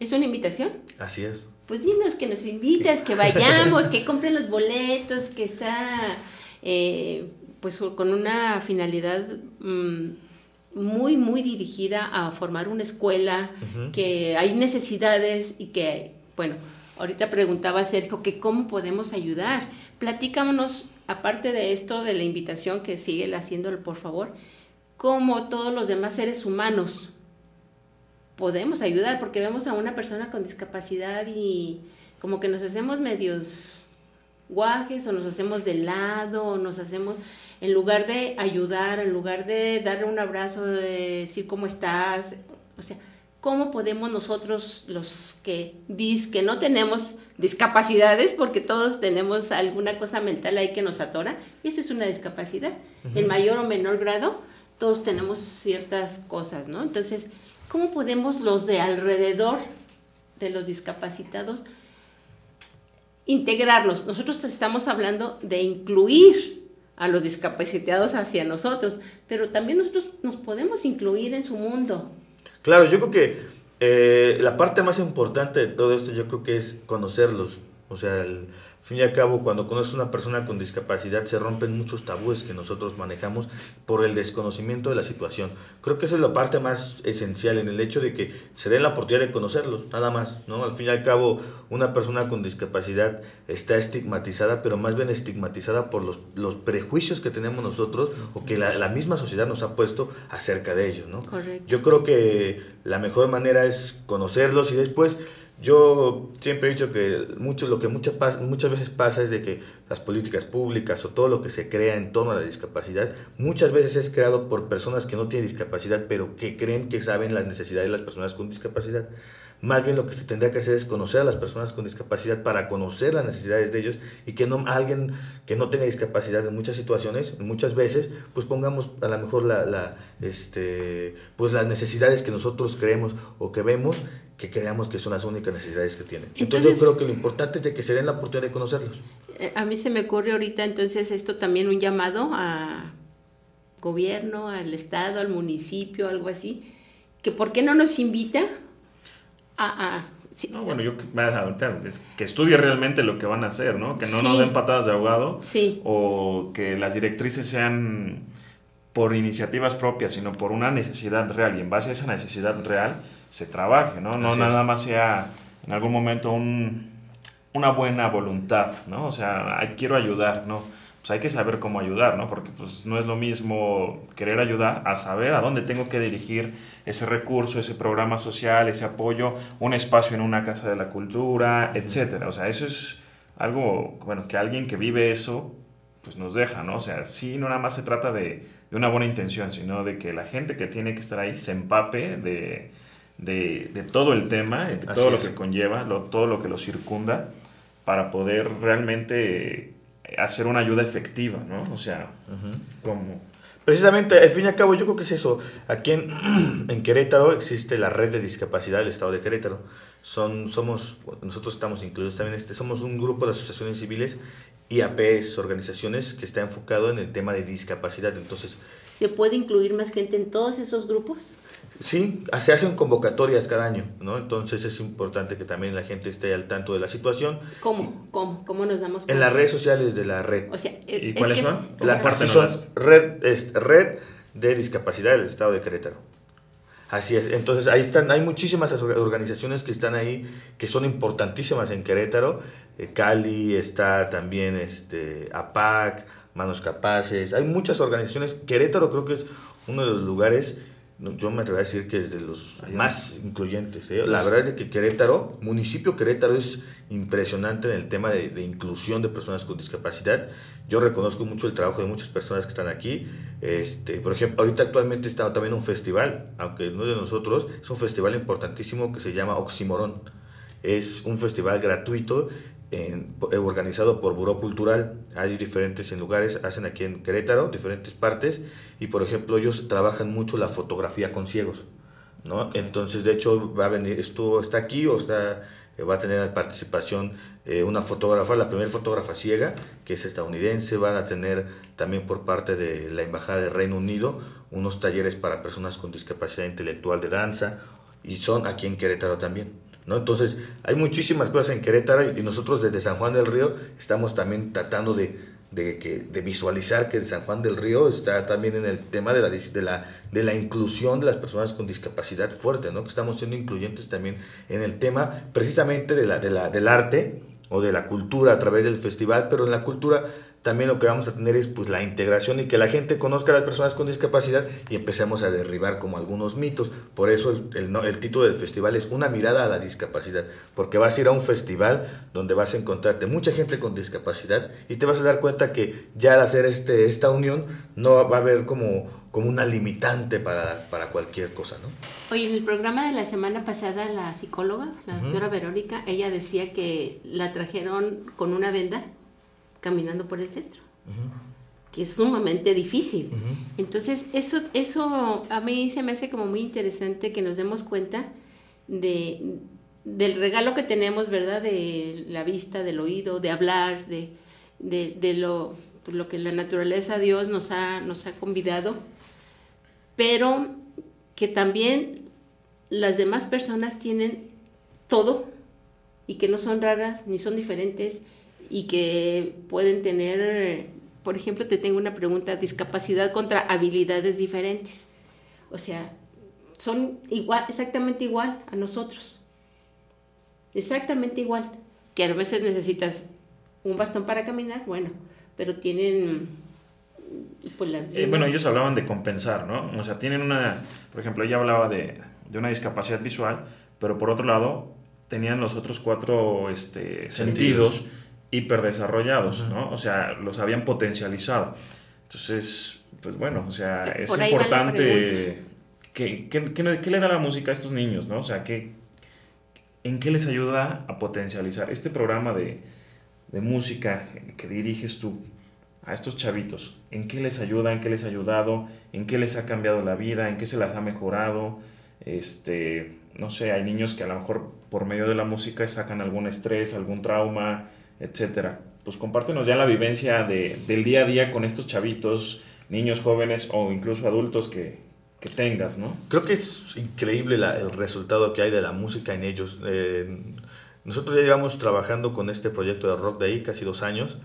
¿Es una invitación? Así es. Pues dinos que nos invitas, que vayamos, que compren los boletos, que está eh, pues con una finalidad mmm, muy, muy dirigida a formar una escuela, uh -huh. que hay necesidades y que, bueno, ahorita preguntaba Sergio que cómo podemos ayudar. Platícanos aparte de esto, de la invitación que sigue haciéndolo, por favor, como todos los demás seres humanos podemos ayudar, porque vemos a una persona con discapacidad y como que nos hacemos medios guajes o nos hacemos de lado o nos hacemos, en lugar de ayudar, en lugar de darle un abrazo, de decir cómo estás, o sea, ¿cómo podemos nosotros los que dis que no tenemos discapacidades, porque todos tenemos alguna cosa mental ahí que nos atora, y esa es una discapacidad. Uh -huh. En mayor o menor grado, todos tenemos ciertas cosas, ¿no? Entonces, ¿cómo podemos los de alrededor de los discapacitados integrarnos? Nosotros estamos hablando de incluir a los discapacitados hacia nosotros, pero también nosotros nos podemos incluir en su mundo. Claro, yo creo que eh, la parte más importante de todo esto yo creo que es conocerlos. O sea, el, fin y al cabo, cuando conoces a una persona con discapacidad, se rompen muchos tabúes que nosotros manejamos por el desconocimiento de la situación. Creo que esa es la parte más esencial en el hecho de que se den la oportunidad de conocerlos, nada más. ¿no? Al fin y al cabo, una persona con discapacidad está estigmatizada, pero más bien estigmatizada por los, los prejuicios que tenemos nosotros o que la, la, misma sociedad nos ha puesto acerca de ellos. ¿no? Correcto. Yo creo que la mejor manera es conocerlos y después yo siempre he dicho que mucho, lo que muchas, muchas veces pasa es de que las políticas públicas o todo lo que se crea en torno a la discapacidad muchas veces es creado por personas que no tienen discapacidad pero que creen que saben las necesidades de las personas con discapacidad. Más bien lo que se tendría que hacer es conocer a las personas con discapacidad para conocer las necesidades de ellos y que no alguien que no tenga discapacidad en muchas situaciones, muchas veces, pues pongamos a lo mejor la, la, este, pues las necesidades que nosotros creemos o que vemos que creamos que son las únicas necesidades que tienen. Entonces, entonces, yo creo que lo importante es de que se den la oportunidad de conocerlos. A mí se me ocurre ahorita entonces esto también un llamado a gobierno, al estado, al municipio, algo así, que por qué no nos invita a... a Sí. No, bueno, yo que estudie realmente lo que van a hacer, ¿no? Que no sí. nos den patadas de ahogado. Sí. O que las directrices sean por iniciativas propias, sino por una necesidad real. Y en base a esa necesidad real se trabaje, ¿no? No Así nada es. más sea en algún momento un, una buena voluntad, ¿no? O sea, quiero ayudar, ¿no? pues hay que saber cómo ayudar, ¿no? Porque pues no es lo mismo querer ayudar a saber a dónde tengo que dirigir ese recurso, ese programa social, ese apoyo, un espacio en una casa de la cultura, etcétera. O sea, eso es algo, bueno, que alguien que vive eso, pues nos deja, ¿no? O sea, sí, no nada más se trata de, de una buena intención, sino de que la gente que tiene que estar ahí se empape de, de, de todo el tema, de todo lo que conlleva, lo, todo lo que lo circunda, para poder realmente hacer una ayuda efectiva, ¿no? O sea, como... Precisamente, al fin y al cabo, yo creo que es eso. Aquí en, en, Querétaro existe la red de discapacidad del Estado de Querétaro. Son, somos, nosotros estamos incluidos también, este, somos un grupo de asociaciones civiles y APS, organizaciones que está enfocado en el tema de discapacidad. Entonces, ¿se puede incluir más gente en todos esos grupos? Sí, se hacen convocatorias cada año, ¿no? Entonces es importante que también la gente esté al tanto de la situación. ¿Cómo? ¿Cómo? ¿Cómo nos damos cuenta? En las redes sociales de la red. O sea, ¿Y cuáles son? La parte son red, es red de discapacidad del Estado de Querétaro. Así es. Entonces ahí están, hay muchísimas organizaciones que están ahí, que son importantísimas en Querétaro. Eh, Cali está también este, APAC, Manos Capaces. Hay muchas organizaciones. Querétaro creo que es uno de los lugares yo me atrevo a decir que es de los más incluyentes. ¿eh? La verdad es que Querétaro, municipio Querétaro, es impresionante en el tema de, de, inclusión de personas con discapacidad. Yo reconozco mucho el trabajo de muchas personas que están aquí. Este, por ejemplo, ahorita actualmente está también un festival, aunque no es de nosotros, es un festival importantísimo que se llama Oximorón. Es un festival gratuito en, organizado por Buró Cultural. Hay diferentes en lugares, hacen aquí en Querétaro, diferentes partes, y por ejemplo ellos trabajan mucho la fotografía con ciegos, ¿no? Entonces, de hecho, va a venir, esto está aquí o está, eh, va a tener participación eh, una fotógrafa, la primera fotógrafa ciega, que es estadounidense, van a tener también por parte de la Embajada de Reino Unido unos talleres para personas con discapacidad intelectual de danza, y son aquí en Querétaro también. ¿No? Entonces, hay muchísimas cosas en Querétaro y nosotros desde San Juan del Río estamos también tratando de, de, de visualizar que San Juan del Río está también en el tema de la, de la, de la inclusión de las personas con discapacidad fuerte, ¿no? que estamos siendo incluyentes también en el tema precisamente de la, de la, del arte o de la cultura a través del festival, pero en la cultura también lo que vamos a tener es pues la integración y que la gente conozca a las personas con discapacidad y empecemos a derribar como algunos mitos. Por eso el, el, título del festival es Una mirada a la discapacidad, porque vas a ir a un festival donde vas a encontrarte mucha gente con discapacidad y te vas a dar cuenta que ya al hacer este, esta unión no va a haber como, como una limitante para, para cualquier cosa. ¿no? Oye, en el programa de la semana pasada la psicóloga, la doctora Verónica, ella decía que la trajeron con una venda caminando por el centro, que es sumamente difícil. Entonces, eso, eso a mí se me hace como muy interesante que nos demos cuenta de, del regalo que tenemos, ¿verdad? De la vista, del oído, de hablar, de, de, lo, lo que la naturaleza Dios nos ha, nos ha convidado, pero que también las demás personas tienen todo y que no son raras ni son diferentes y que pueden tener, por ejemplo, te tengo una pregunta, discapacidad contra habilidades diferentes. O sea, son igual, exactamente igual a nosotros. Exactamente igual. Que a veces necesitas un bastón para caminar, bueno, pero tienen... Pues, eh, bueno, ellos hablaban de compensar, ¿no? O sea, tienen una, por ejemplo, ella hablaba de, de una discapacidad visual, pero por otro lado tenían los otros cuatro este, sentidos hiperdesarrollados, ¿no? O sea, los habían potencializado. Entonces, pues bueno, o sea, es importante... ¿Qué, le da la música a estos niños, no? O sea, ¿qué, ¿en qué les ayuda a potencializar? Este programa de, de música que diriges tú a estos chavitos, ¿en qué les ayuda? ¿En qué les ha ayudado? ¿En qué les ha cambiado la vida? ¿En qué se las ha mejorado? Este, no sé, hay niños que a lo mejor por medio de la música sacan algún estrés, algún trauma, etcétera. Pues compártenos ya la vivencia de, del día a día con estos chavitos, niños jóvenes o incluso adultos que, que tengas, ¿no? Creo que es increíble el resultado que hay de la música en ellos. Eh, nosotros ya llevamos trabajando con este proyecto de Rock de ahí casi dos años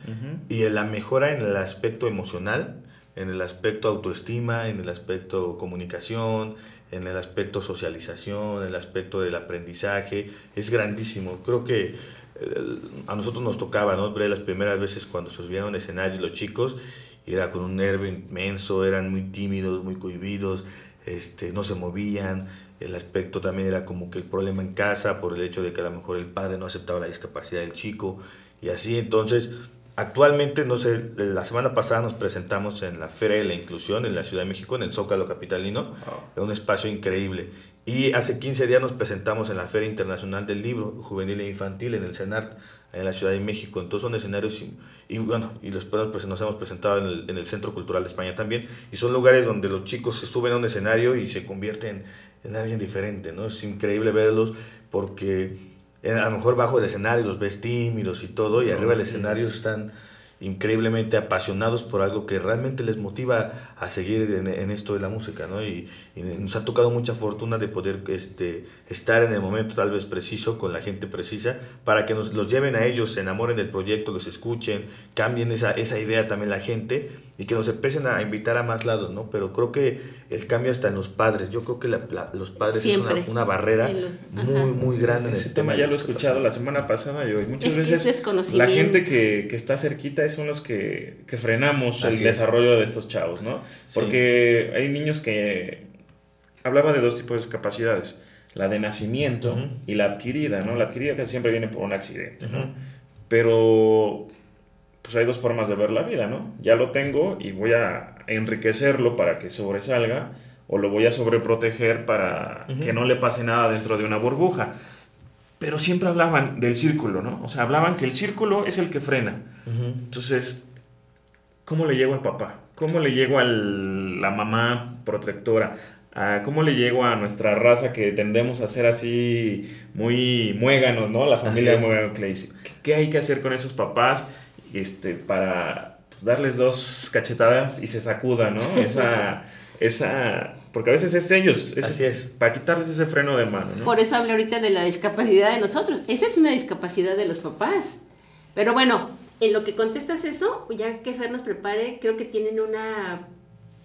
y la mejora en el aspecto emocional, en el aspecto autoestima, en el aspecto comunicación, en el aspecto socialización, en el aspecto del aprendizaje, es grandísimo. Creo que a nosotros nos tocaba, ¿no? Ver las primeras veces cuando se subían a un escenario los chicos, y era con un nervio inmenso, eran muy tímidos, muy cohibidos, este, no se movían, el aspecto también era como que el problema en casa por el hecho de que a lo mejor el padre no aceptaba la discapacidad del chico y así. Entonces actualmente no sé la semana pasada nos presentamos en la Feria de la Inclusión en la Ciudad de México en el Zócalo capitalino es un espacio increíble y hace 15 días nos presentamos en la Feria Internacional del Libro Juvenil e Infantil en el CENART en la Ciudad de México. Entonces son escenarios y, bueno, y después pues, nos hemos presentado en el, en el, Centro Cultural de España también. Y son lugares donde los chicos se suben a un escenario y se convierten en alguien diferente, ¿no? Es increíble verlos porque eh, a lo mejor bajo el escenario los ves tímidos y todo y arriba del escenario están increíblemente apasionados por algo que realmente les motiva a seguir en, esto de la música, ¿no? Y, nos ha tocado mucha fortuna de poder este, estar en el momento tal vez preciso, con la gente precisa, para que nos los lleven a ellos, se enamoren del proyecto, los escuchen, cambien esa, esa idea también la gente y que nos empiecen a invitar a más lados, ¿no? Pero creo que el cambio está en los padres. Yo creo que los padres es una, barrera muy, muy grande. Ese tema, ya lo he escuchado la semana pasada y hoy. Muchas veces la gente que, que, está cerquita son los que, que frenamos el desarrollo de estos chavos, ¿no? Porque hay niños que... Hablaba de dos tipos de discapacidades. La de nacimiento y la adquirida, ¿no? La adquirida casi siempre viene por un accidente, ¿no? Pero pues hay dos formas de ver la vida, ¿no? Ya lo tengo y voy a enriquecerlo para que sobresalga o lo voy a sobreproteger para que no le pase nada dentro de una burbuja. Pero siempre hablaban del círculo, ¿no? O sea, hablaban que el círculo es el que frena. Entonces, ¿cómo le llego al papá? ¿Cómo le llego a la mamá protectora? ¿Cómo le llego a nuestra raza que tendemos a ser así muy muéganos, ¿no? La familia muégano ¿Qué hay que hacer con esos papás? Este, para pues, darles dos cachetadas y se sacuda, ¿no? Esa, esa, porque a veces es ellos, Así es. para quitarles ese freno de mano, ¿no? Por eso hablé ahorita de la discapacidad de nosotros. Esa es una discapacidad de los papás. Pero bueno, en lo que contestas eso, ya que Fer nos prepare, creo que tienen una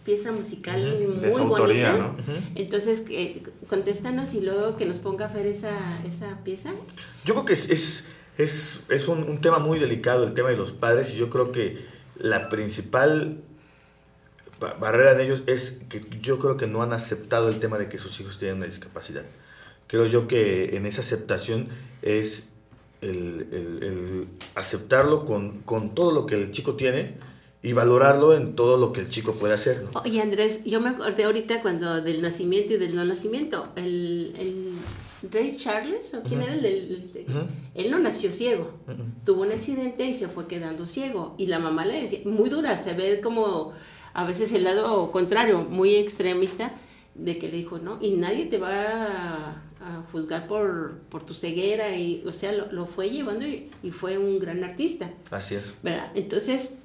pieza musical muy bonita. ¿no? Entonces, eh, contéstanos y luego que nos ponga Fer esa, esa pieza. Yo creo que es es, es un, un, tema muy delicado el tema de los padres y yo creo que la principal barrera de ellos es que yo creo que no han aceptado el tema de que sus hijos tienen una discapacidad. Creo yo que en esa aceptación es el, el, aceptarlo con, con, todo lo que el chico tiene y valorarlo en todo lo que el chico puede hacer. ¿no? Oye Andrés, yo me acordé ahorita cuando del nacimiento y del no nacimiento, el Ray Charles, ¿o quién era el del... Él no nació ciego, tuvo un accidente y se fue quedando ciego. Y la mamá le decía, muy dura, se ve como a veces el lado contrario, muy extremista, de que le dijo, no, y nadie te va a, juzgar por, por, tu ceguera, y, o sea, lo, fue llevando y, y, fue un gran artista. Así es. ¿verdad? Entonces,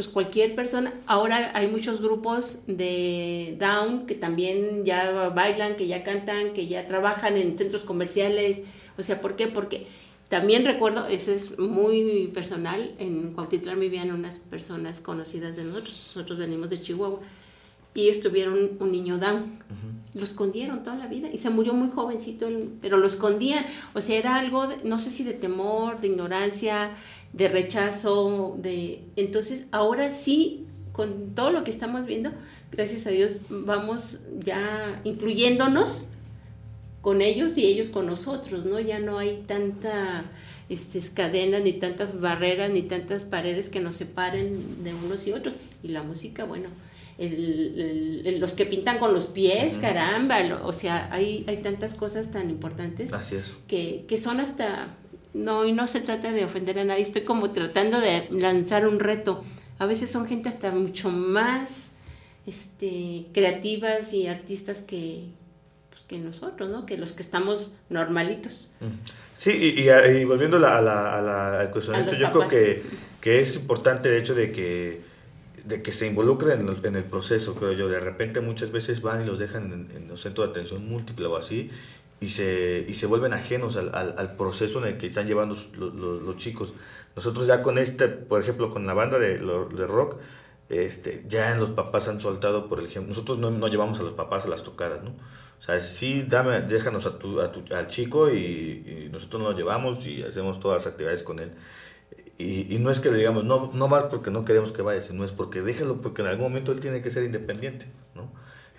pues cualquier persona, ahora hay muchos grupos de Down que también ya bailan, que ya cantan, que ya trabajan en centros comerciales, o sea, ¿por qué? Porque también recuerdo, eso es muy personal, en Cuautitlán vivían unas personas conocidas de nosotros, nosotros venimos de Chihuahua, y estuvieron un niño down. Lo escondieron toda la vida y se murió muy jovencito, pero lo escondían. O sea, era algo, no sé si de temor, de ignorancia, de rechazo, de... Entonces, ahora sí, con todo lo que estamos viendo, gracias a Dios, vamos ya incluyéndonos con ellos y ellos con nosotros, ¿no? Ya no hay tanta este, cadenas, ni tantas barreras, ni tantas paredes que nos separen de unos y otros. Y la música, bueno, el, los que pintan con los pies, caramba, o sea, hay, hay tantas cosas tan importantes Así es. Que, que son hasta, no, y no se trata de ofender a nadie, estoy como tratando de lanzar un reto. A veces son gente hasta mucho más este, creativas y artistas que, pues, que nosotros, ¿no? Que los que estamos normalitos. Sí, y, y, volviendo a la, a la, al cuestionamiento, yo creo que, que es importante el hecho de que de que se involucren en el, proceso, creo yo. De repente muchas veces van y los dejan en, los centros de atención múltiple o así y se, y se vuelven ajenos al, al, proceso en el que están llevando los, los, chicos. Nosotros ya con este, por ejemplo, con la banda de, de rock, este, ya los papás han soltado, por ejemplo, nosotros no, no llevamos a los papás a las tocadas, ¿no? O sea, sí, dame, déjanos a tu, a tu, al chico y, nosotros lo llevamos y hacemos todas las actividades con él. Y, y, no es que le digamos, no, no más porque no queremos que vaya, sino es porque déjalo, porque en algún momento él tiene que ser independiente, ¿no?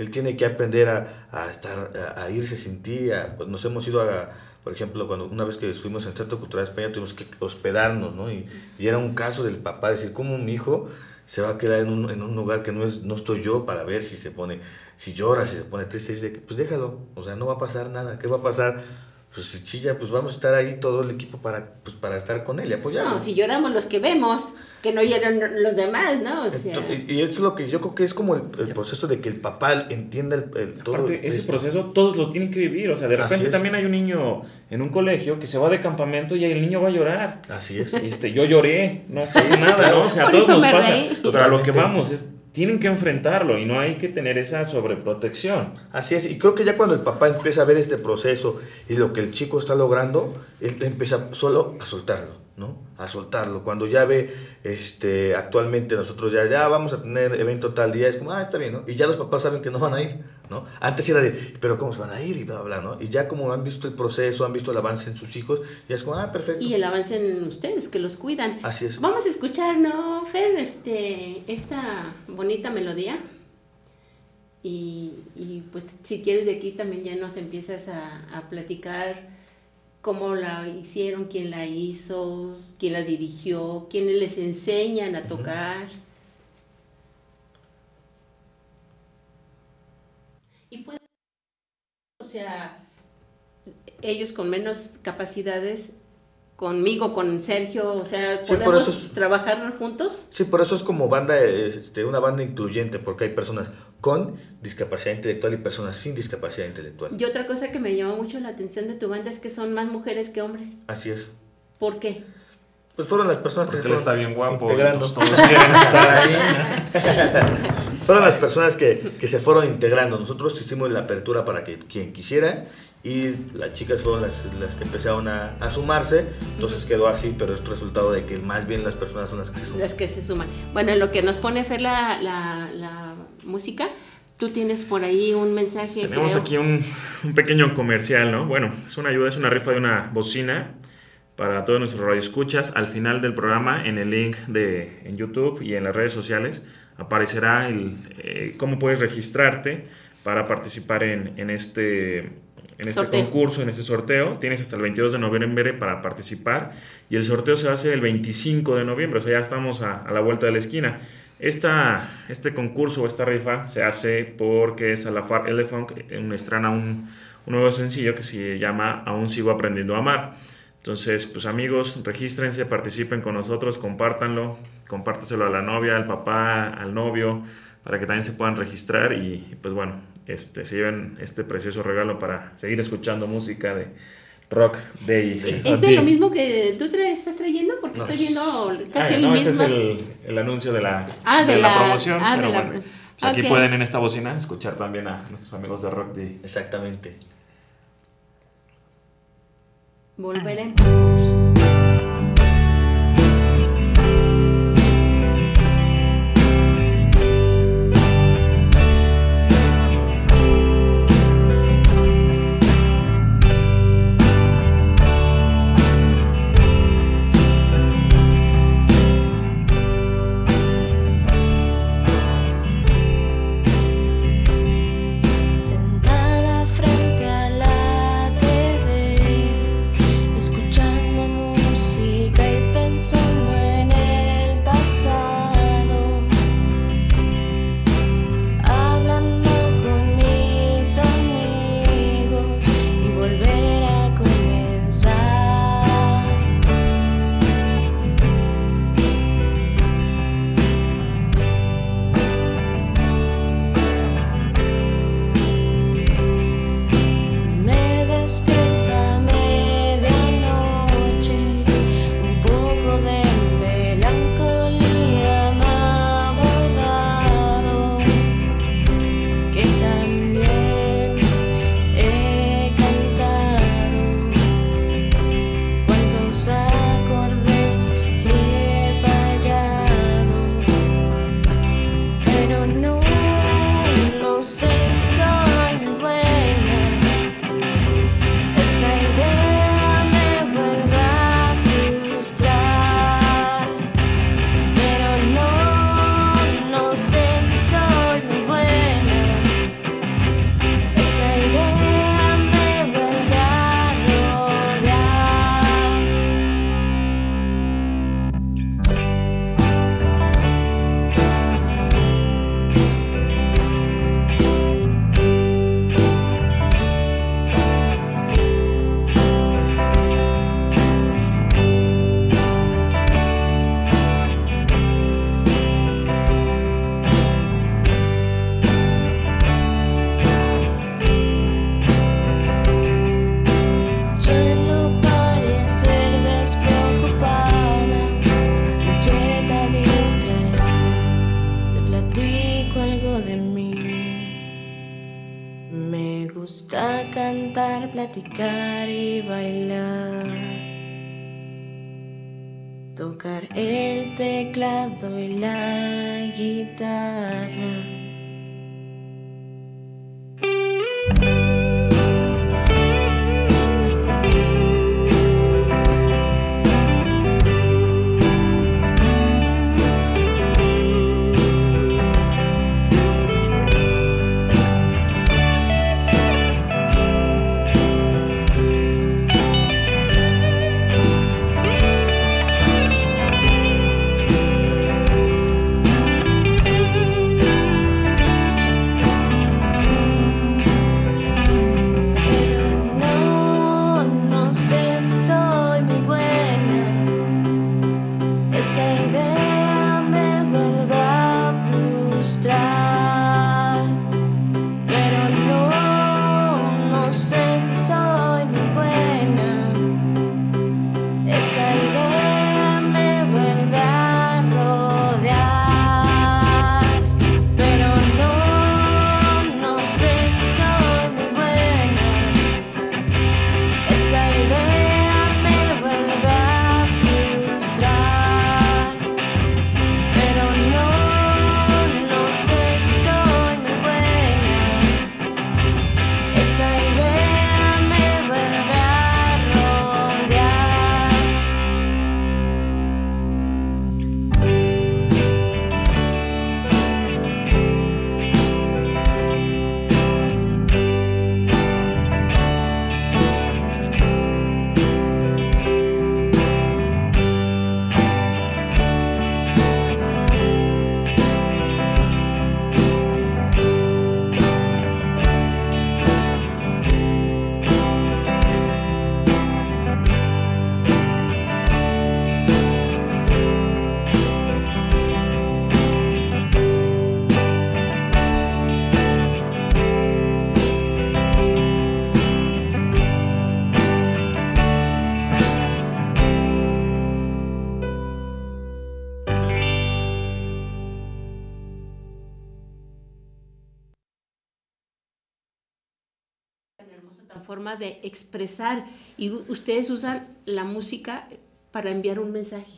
Él tiene que aprender a, a estar, a, irse sin ti, pues nos hemos ido a, por ejemplo, cuando una vez que fuimos en Centro Cultural de España tuvimos que hospedarnos, ¿no? Y, y era un caso del papá decir, ¿cómo mi hijo se va a quedar en un, en un lugar que no, es, no estoy yo para ver si se pone, si llora, si se pone triste, dice, pues déjalo, o sea, no va a pasar nada, ¿qué va a pasar? Pues si chilla, pues vamos a estar ahí todo el equipo para, pues, para estar con él y apoyarlo. No, si lloramos los que vemos que no oyeron los demás, ¿no? O sea. y, es lo que yo creo que es como el, proceso de que el papá entienda el, todo. ese proceso todos lo tienen que vivir. O sea, de repente también hay un niño en un colegio que se va de campamento y el niño va a llorar. Así es. Este, yo lloré, no pasa nada, ¿no? O sea, todos nos pasa. Pero a lo que vamos es tienen que enfrentarlo y no hay que tener esa sobreprotección. Así es, y creo que ya cuando el papá empieza a ver este proceso y lo que el chico está logrando, él empieza solo a soltarlo. ¿No? A soltarlo. Cuando ya ve, este, actualmente nosotros ya, ya vamos a tener evento tal día, es como, ah, está bien, ¿no? Y ya los papás saben que no van a ir, ¿no? Antes era de, pero ¿cómo se van a ir? Y bla, bla, ¿no? Y ya como han visto el proceso, han visto el avance en sus hijos, ya es como, ah, perfecto. Y el avance en ustedes, que los cuidan. Así es. Vamos a escuchar, ¿no, Fer? Este, esta bonita melodía. Y, y pues si quieres de aquí también ya nos empiezas a, a platicar cómo la hicieron, quién la hizo, quién la dirigió, quiénes les enseñan a tocar. Y pueden, o sea, ellos con menos capacidades conmigo, con Sergio, o sea, podemos trabajar juntos. Sí, por eso es como banda, este, una banda incluyente, porque hay personas con discapacidad intelectual y personas sin discapacidad intelectual. Y otra cosa que me llama mucho la atención de tu banda es que son más mujeres que hombres. Así es. ¿Por qué? Pues fueron las personas que se él está bien guapo. Integrando. todos quieren estar ahí. fueron las personas que, que se fueron integrando. Nosotros hicimos la apertura para que quien quisiera y las chicas fueron las, las que empezaron a, a, sumarse, entonces quedó así, pero es resultado de que más bien las personas son las que se suman. Las que se suman. Bueno, lo que nos pone Fer la, la, la música, tú tienes por ahí un mensaje. Tenemos aquí un, un, pequeño comercial, ¿no? Bueno, es una ayuda, es una rifa de una bocina para todos nuestros radioescuchas. Al final del programa, en el link de en YouTube y en las redes sociales, aparecerá el, eh, cómo puedes registrarte para participar en, en este en este concurso, en este sorteo. Tienes hasta el 22 de noviembre para participar y el sorteo se hace el 25 de noviembre, o sea, ya estamos a, la vuelta de la esquina. Esta, este concurso, esta rifa, se hace porque Salafar Elephant estrena un, nuevo sencillo que se llama Aún sigo aprendiendo a amar. Entonces, pues amigos, regístrense, participen con nosotros, compártanlo, compártaselo a la novia, al papá, al novio, para que también se puedan registrar y pues bueno, este, se lleven este precioso regalo para seguir escuchando música de rock day. ¿Es de lo mismo que tú estás trayendo? Porque estoy viendo casi el no, mismo. Este es el, el anuncio de la, ah, de, la, promoción. Ah, pero bueno, pues aquí pueden en esta bocina escuchar también a nuestros amigos de Rock Day. Exactamente. Volver a empezar. Gusta cantar, platicar y bailar. Tocar el teclado y la guitarra. Forma de expresar y ustedes usan la música para enviar un mensaje.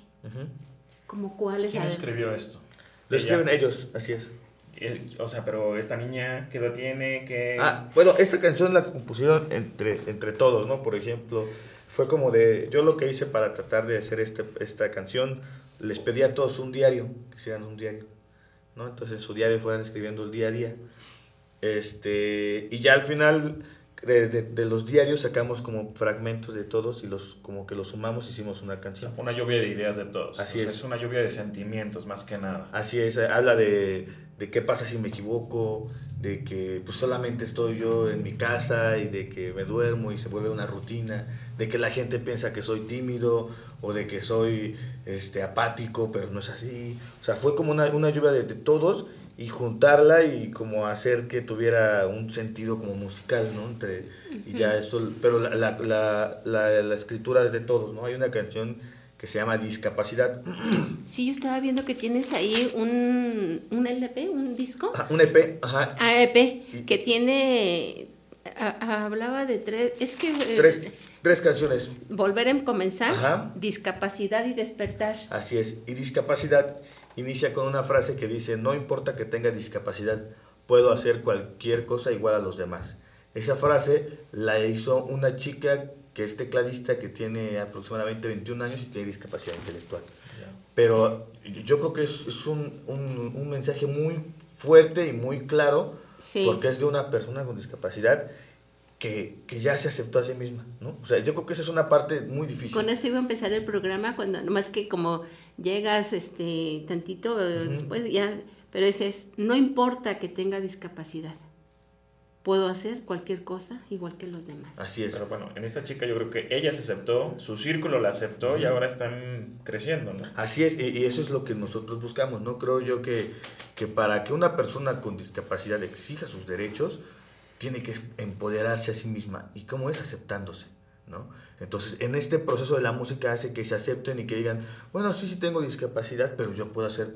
Como cuál es ¿Quién escribió esto? Lo escriben ellos, así es. Eh, o sea, pero esta niña, ¿qué edad tiene? que Ah, bueno, esta canción la compusieron entre, entre todos, ¿no? Por ejemplo, fue como de, yo lo que hice para tratar de hacer este, esta canción, les pedí a todos un diario, que hicieran un diario, ¿no? Entonces en su diario fueran escribiendo el día a día. Este, y ya al final de, de, los diarios sacamos como fragmentos de todos y los como que los sumamos hicimos una canción. Una lluvia de ideas de todos. Así es. Es una lluvia de sentimientos más que nada. Así es, habla de, de qué pasa si me equivoco, de que pues solamente estoy yo en mi casa y de que me duermo y se vuelve una rutina, de que la gente piensa que soy tímido o de que soy este, apático, pero no es así. O sea, fue como una, una lluvia de, de todos y juntarla y como hacer que tuviera un sentido como musical, ¿no? Entre, Y ya esto, pero la, la, la, la, escritura es de todos, ¿no? Hay una canción que se llama Discapacidad. Sí, yo estaba viendo que tienes ahí un, un LP, un disco. un EP, ajá. Ah, EP, que tiene, hablaba de tres, es que... Eh, tres, tres canciones. Volver a comenzar, Discapacidad y Despertar. Así es, y Discapacidad inicia con una frase que dice, no importa que tenga discapacidad, puedo hacer cualquier cosa igual a los demás. Esa frase la hizo una chica que es tecladista, que tiene aproximadamente 21 años y tiene discapacidad intelectual. Pero yo creo que es, un, un, mensaje muy fuerte y muy claro, porque es de una persona con discapacidad que, que, ya se aceptó a sí misma, ¿no? O sea, yo creo que esa es una parte muy difícil. Con eso iba a empezar el programa, cuando nomás que como llegas este tantito después ya, pero ese es, no importa que tenga discapacidad, puedo hacer cualquier cosa igual que los demás. Así es. Pero bueno, en esta chica yo creo que ella se aceptó, su círculo la aceptó y ahora están creciendo, ¿no? Así es, y eso es lo que nosotros buscamos, ¿no? Creo yo que, que para que una persona con discapacidad exija sus derechos, tiene que empoderarse a sí misma. ¿Y cómo es? Aceptándose, ¿no? Entonces, en este proceso de la música hace que se acepten y que digan, bueno, sí, sí tengo discapacidad, pero yo puedo hacer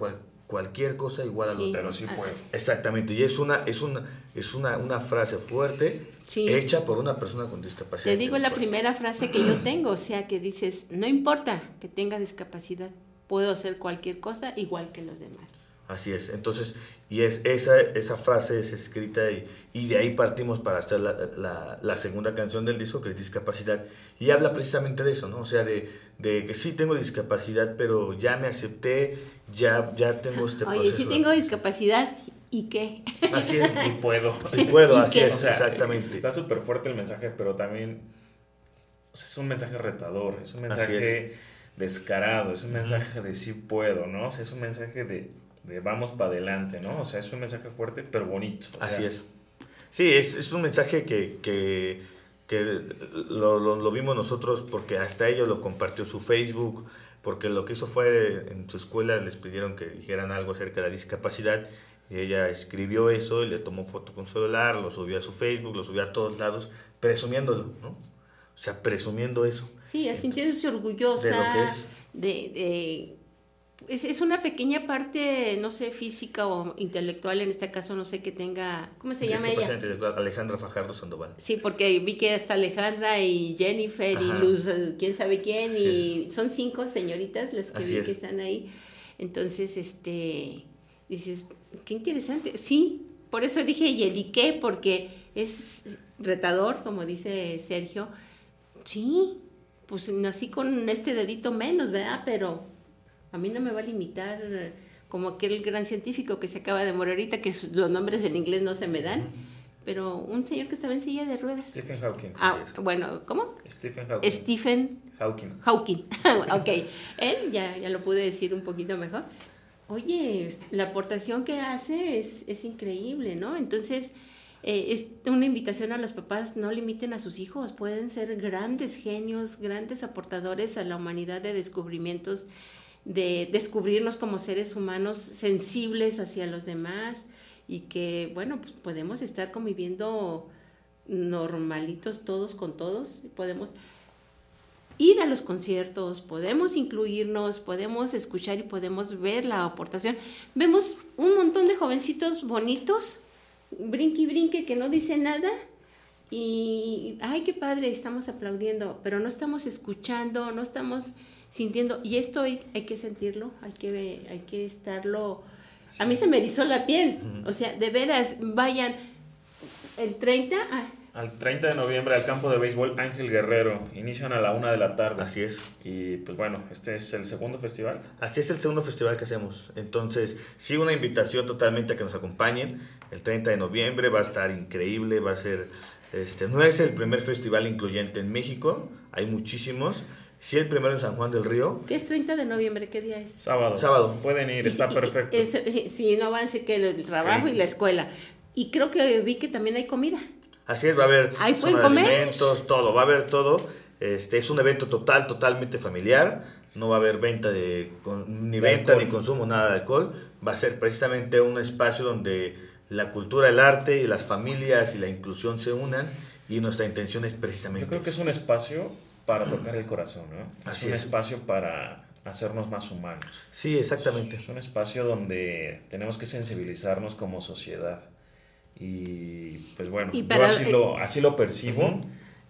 cualquier cosa igual a Sí. los Pero sí puedo. Exactamente, y es una, es una, es una, una frase fuerte Sí. hecha por una persona con discapacidad. Te digo la primera frase que yo tengo, o sea, que dices, no importa que tenga discapacidad, puedo hacer cualquier cosa igual que los demás. Así es, entonces, y es esa, esa frase es escrita y, y de ahí partimos para hacer la, la, la segunda canción del disco, que es Discapacidad, y habla precisamente de eso, ¿no? O sea, de, de que sí tengo discapacidad, pero ya me acepté, ya, ya tengo este Oye, proceso. si tengo discapacidad, ¿y qué? Así es, Y puedo. y puedo, ¿Y así qué? es, O sea, exactamente. Está súper fuerte el mensaje, pero también o sea, es un mensaje retador, es un mensaje descarado, es un mensaje de sí puedo, ¿no? O sea, es un mensaje de, de vamos para adelante, ¿no? O sea, es un mensaje fuerte, pero bonito. o Así sea, es. Sí, es, es un mensaje que, que, que lo, lo- lo vimos nosotros porque hasta ellos lo compartió su Facebook, porque lo que hizo fue en su escuela les pidieron que dijeran algo acerca de la discapacidad y ella escribió eso y le tomó foto con su celular, lo subió a su Facebook, lo subió a todos lados, presumiéndolo, ¿no? O sea, presumiendo eso. Sí, sintiéndose orgullosa De lo que es. de, de- es, es una pequeña parte, no sé, física o intelectual, en este caso no sé que tenga, ¿cómo se llama ella? intelectual, Alejandra Fajardo Sandoval. Sí, porque vi que está Alejandra y Jennifer y. Luz, eh, quién sabe quién, Así y son cinco señoritas las que Así vi es. que están ahí. Entonces, este, dices, qué interesante. Sí, por eso dije, ¿y el qué? Porque es retador, como dice Sergio. Sí, pues nací con este dedito menos, ¿verdad? Pero a mí no me va a limitar como aquel gran científico que se acaba de morir ahorita, que los nombres en inglés no se me dan, pero un señor que estaba en silla de ruedas. Stephen Hawking. Ah, bueno, ¿cómo? Stephen Hawking. Stephen Hawking. Hawking. ok, él ya, ya lo pude decir un poquito mejor. Oye, la aportación que hace es, es increíble, ¿no? Entonces, eh, es una invitación a los papás, no limiten a sus hijos, pueden ser grandes genios, grandes aportadores a la humanidad de descubrimientos, de descubrirnos como seres humanos sensibles hacia los demás y que, bueno, pues podemos estar conviviendo normalitos todos con todos, podemos ir a los conciertos, podemos incluirnos, podemos escuchar y podemos ver la aportación. Vemos un montón de jovencitos bonitos, brinque y brinque, que no dicen nada. Y, ay, qué padre, estamos aplaudiendo, pero no estamos escuchando, no estamos sintiendo. Y esto hay, hay que sentirlo, hay que, hay que estarlo. A mí se me erizó la piel. O sea, de veras, vayan el 30. ah, Al 30 de noviembre al campo de béisbol Ángel Guerrero. Inician a la una de la tarde. Así es. Y pues bueno, este es el segundo festival. Así es el segundo festival que hacemos. Entonces, sí, una invitación totalmente a que nos acompañen. El 30 de noviembre va a estar increíble, va a ser... Este, no es el primer festival incluyente en México, hay muchísimos. Sí, el primero en San Juan del Río. ¿Qué es 30 de noviembre? ¿Qué día es? Sábado. Sábado. Pueden ir, Y- está y- perfecto. es- eh, sí, no van a decir que el trabajo y la escuela. Y creo que vi que también hay comida. Así es, va a haber Ahí pueden de comer. alimentos, todo, va a haber todo. Este es un evento total, totalmente familiar. No va a haber venta de con- ni De venta alcohol. ni consumo nada de alcohol. Va a ser precisamente un espacio donde la cultura, el arte y las familias y la inclusión se unan y nuestra intención es precisamente Yo creo que es un espacio para tocar el corazón, ¿no? Así es un es. espacio para hacernos más humanos. Sí, exactamente. Es un espacio donde tenemos que sensibilizarnos como sociedad. Y pues bueno, Y yo para- así lo, así lo percibo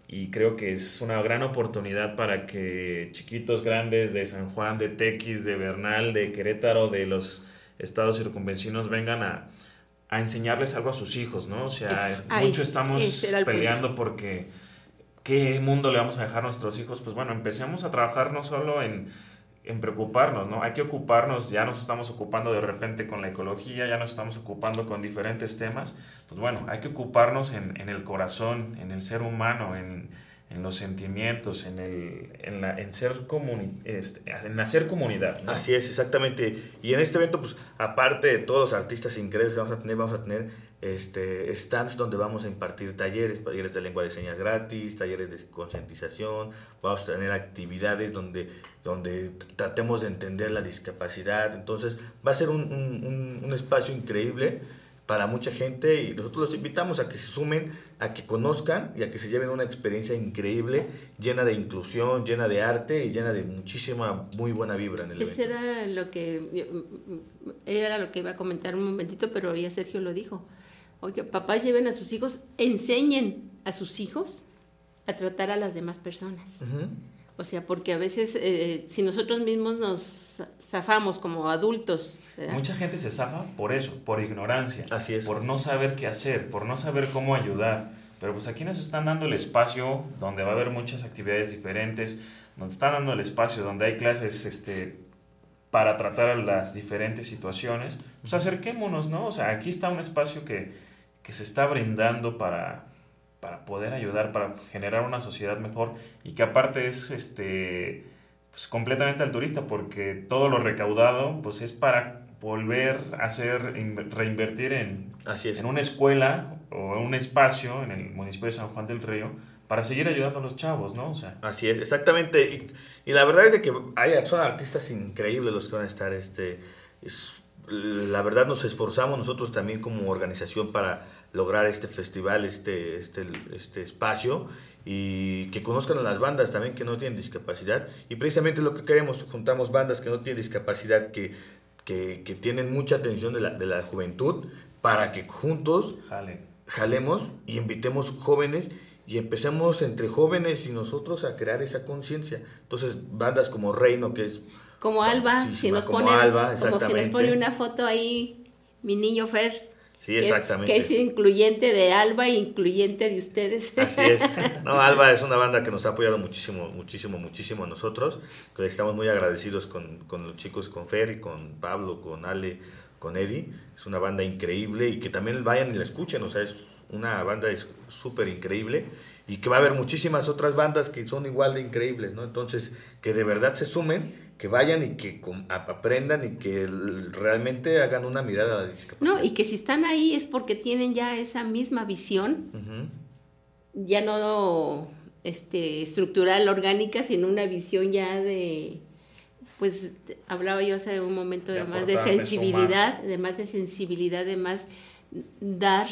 y creo que es una gran oportunidad para que chiquitos grandes de San Juan, de Tequis, de Bernal, de Querétaro, de los estados circunvecinos vengan a, a enseñarles algo a sus hijos, ¿no? O sea, Es- ahí, mucho estamos era el peleando porque ¿qué mundo le vamos a dejar a nuestros hijos? Pues bueno, empecemos a trabajar no solo en, en preocuparnos, ¿no? Hay que ocuparnos, ya nos estamos ocupando de repente con la ecología, ya nos estamos ocupando con diferentes temas, pues bueno, hay que ocuparnos en, en el corazón, en el ser humano, en, en los sentimientos, en, el, en, la, en, ser comuni este, en hacer comunidad. Así es, exactamente. Y en este evento, pues, aparte de todos los artistas increíbles que vamos a tener, vamos a tener este, stands donde vamos a impartir talleres, talleres de lengua de señas gratis, talleres de concientización, vamos a tener actividades donde, donde tratemos de entender la discapacidad. Entonces, va a ser un, un- espacio increíble para mucha gente y nosotros los invitamos a que se sumen, a que conozcan y a que se lleven una experiencia increíble, llena de inclusión, llena de arte y llena de muchísima, muy buena vibra en el Eso evento. era lo que era lo que iba a comentar un momentito, pero ya Sergio lo dijo. Oye, papás lleven a sus hijos, enseñen a sus hijos a tratar a las demás personas. Ujú. O sea, porque a veces eh, si nosotros mismos nos zafamos como adultos, ¿verdad? Mucha gente se zafa por eso, por ignorancia. Así es. Por no saber qué hacer, por no saber cómo ayudar. Pero pues aquí nos están dando el espacio donde va a haber muchas actividades diferentes, nos están dando el espacio donde hay clases este, para tratar las diferentes situaciones. Pues acerquémonos, ¿no? O sea, aquí está un espacio que, que se está brindando para, para poder ayudar, para generar una sociedad mejor y que aparte es este pues completamente altruista porque todo lo recaudado pues es para volver a hacer inv- reinvertir en, Así es. en una escuela o en un espacio en el municipio de San Juan del Río para seguir ayudando a los chavos, ¿no? O sea, Así es, exactamente. Y, y la verdad es de que hay, son artistas increíbles los que van a estar. Este, es- la verdad nos esforzamos nosotros también como organización para lograr este festival, este, este, este espacio y que conozcan a las bandas también que no tienen discapacidad. Y precisamente lo que queremos, juntamos bandas que no tienen discapacidad, que, que, que tienen mucha atención de la, de la juventud, para que juntos jalen. jalemos y invitemos jóvenes y empecemos entre jóvenes y nosotros a crear esa conciencia. Entonces, bandas como Reino, que es Como Alba, si nos como pone, Alba, como si nos pone una foto ahí, mi niño Fer. Sí, exactamente. Que es incluyente de Alba e incluyente de ustedes. Así es. No, Alba es una banda que nos ha apoyado muchísimo, muchísimo, muchísimo a nosotros. Que estamos muy agradecidos con, con los chicos, con Fer y con Pablo, con Ale, con Eddie. Es una banda increíble y que también vayan y la escuchen. O sea, es una banda es súper increíble y que va a haber muchísimas otras bandas que son igual de increíbles, ¿no? Entonces, que de verdad se sumen, que vayan y que aprendan y que realmente hagan una mirada a la discapacidad. No, y que si están ahí es porque tienen ya esa misma visión, ya no este, estructural, orgánica, sino una visión ya de, pues hablaba yo hace un momento de, De más de sensibilidad, de más de sensibilidad, de más dar,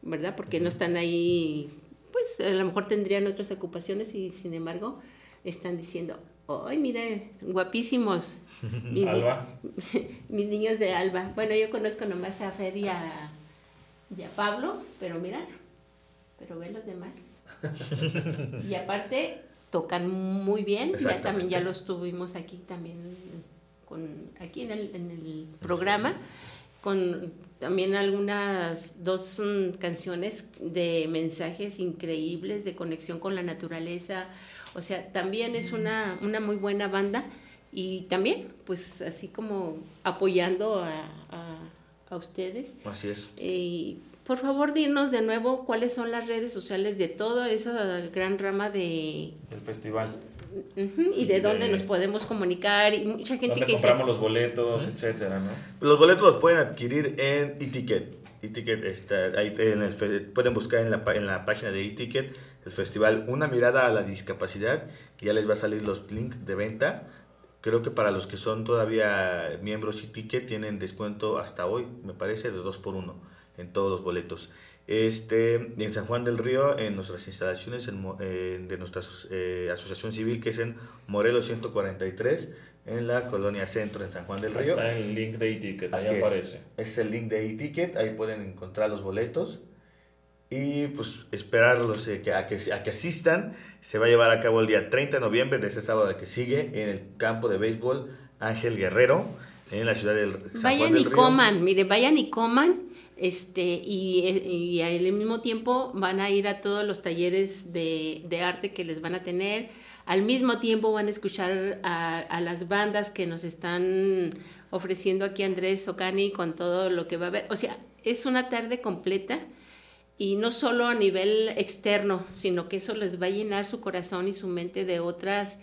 ¿verdad? Porque no están ahí, pues a lo mejor tendrían otras ocupaciones y sin embargo están diciendo, ¡ay, mira, guapísimos! mis, Alba. mis niños de Alba. Bueno, yo conozco nomás a Fer y a, y a Pablo, pero mira, pero ve los demás. y aparte, tocan muy bien, ya también ya los tuvimos aquí también con aquí en el, en el programa con también algunas dos mm, canciones de mensajes increíbles de conexión con la naturaleza o sea también es una, una muy buena banda y también pues así como apoyando a, a, a ustedes Así es. y por favor, dinos de nuevo cuáles son las redes sociales de toda esa gran rama de... del festival. Y de De- dónde nos podemos comunicar. Y mucha gente que compramos los boletos, etcétera, ¿no? Los boletos los pueden adquirir en eTicket. eTicket está ahí en el fe- pueden buscar en la, pa- en la página de eTicket el festival Una mirada a la discapacidad y ya les va a salir los links de venta. Creo que para los que son todavía miembros eTicket tienen descuento hasta hoy, me parece, de 2 por 1 en todos los boletos. Este, en San Juan del Río, en nuestras instalaciones en eh, de nuestra eh, asociación civil, que es en Morelos 143, en la colonia Centro, en San Juan del Ahí Río. está el link de e-ticket, ahí Así es. aparece. Es el link de e-ticket, ahí pueden encontrar los boletos. Y pues esperarlos eh, que, a, que, a que asistan. Se va a llevar a cabo el día 30 de noviembre de este sábado que sigue en el campo de béisbol Ángel Guerrero, en la ciudad del San Juan vayan del y Río. coman, mire, vayan y coman. Este, y, y al mismo tiempo van a ir a todos los talleres de, de arte que les van a tener. Al mismo tiempo van a escuchar a, a las bandas que nos están ofreciendo aquí Andrés Ocani con todo lo que va a haber. O sea, es una tarde completa y no solo a nivel externo, sino que eso les va a llenar su corazón y su mente de otras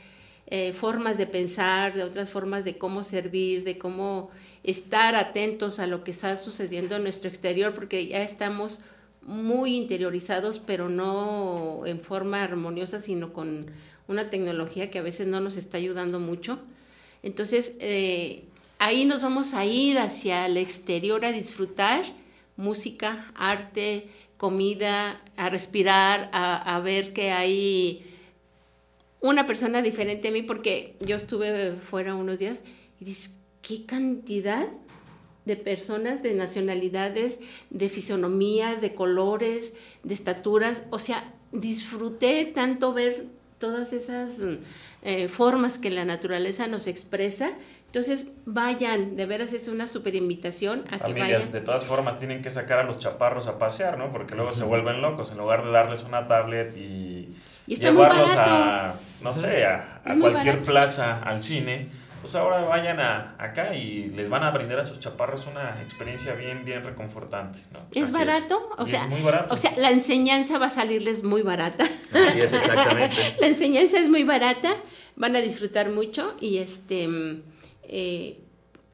eh, formas de pensar, de otras formas de cómo servir, de cómo estar atentos a lo que está sucediendo en nuestro exterior, porque ya estamos muy interiorizados, pero no en forma armoniosa, sino con una tecnología que a veces no nos está ayudando mucho. Entonces, eh, ahí nos vamos a ir hacia el exterior a disfrutar música, arte, comida, a respirar, a, a ver que hay una persona diferente a mí, porque yo estuve fuera unos días y dices, ¿qué cantidad de personas, de nacionalidades, de fisonomías, de colores, de estaturas? O sea, disfruté tanto ver todas esas eh, formas que la naturaleza nos expresa. Entonces, vayan, de veras es una super invitación a que vayan. De todas formas, tienen que sacar a los chaparros a pasear, ¿no? Porque luego se vuelven locos. En lugar de darles una tablet y, llevarlos a, no sé, a, cualquier plaza, al cine, pues ahora vayan a, acá y les van a brindar a sus chaparros una experiencia bien, bien reconfortante. ¿no? ¿Es barato? O sea, o sea, la enseñanza va a salirles muy barata. Así es, exactamente. la enseñanza es muy barata, van a disfrutar mucho y este, eh,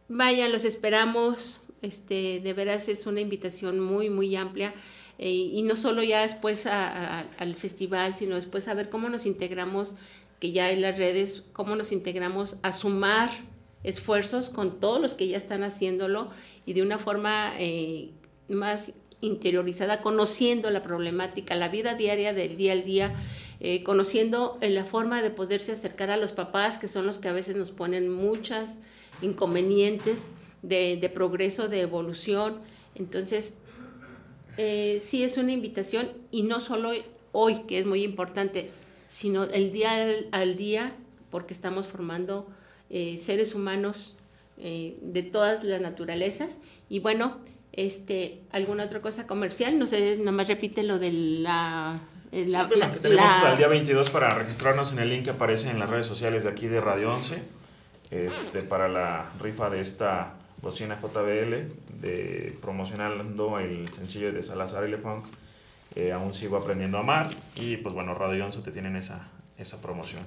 vayan, los esperamos. Este, de veras es una invitación muy, muy amplia. Eh, y no solo ya después al festival, sino después a ver cómo nos integramos que ya en las redes, cómo nos integramos a sumar esfuerzos con todos los que ya están haciéndolo y de una forma eh, más interiorizada, conociendo la problemática, la vida diaria del día al día, eh, conociendo la forma de poderse acercar a los papás, que son los que a veces nos ponen muchas inconvenientes de, progreso, de evolución. Entonces, eh, sí es una invitación y no solo hoy, que es muy importante, sino el día al, día, porque estamos formando eh, seres humanos eh, de todas las naturalezas. Y bueno, este, ¿alguna otra cosa comercial? No sé, nomás repite lo de la... Eh, la, tenemos hasta el día 22 para registrarnos en el link que aparece en las redes sociales de aquí de Radio 11 este, para la rifa de esta bocina JBL de promocionando el sencillo de Salazar Elefunk eh, aún sigo aprendiendo a amar y pues bueno, Radio Onzo te tienen esa, esa promoción.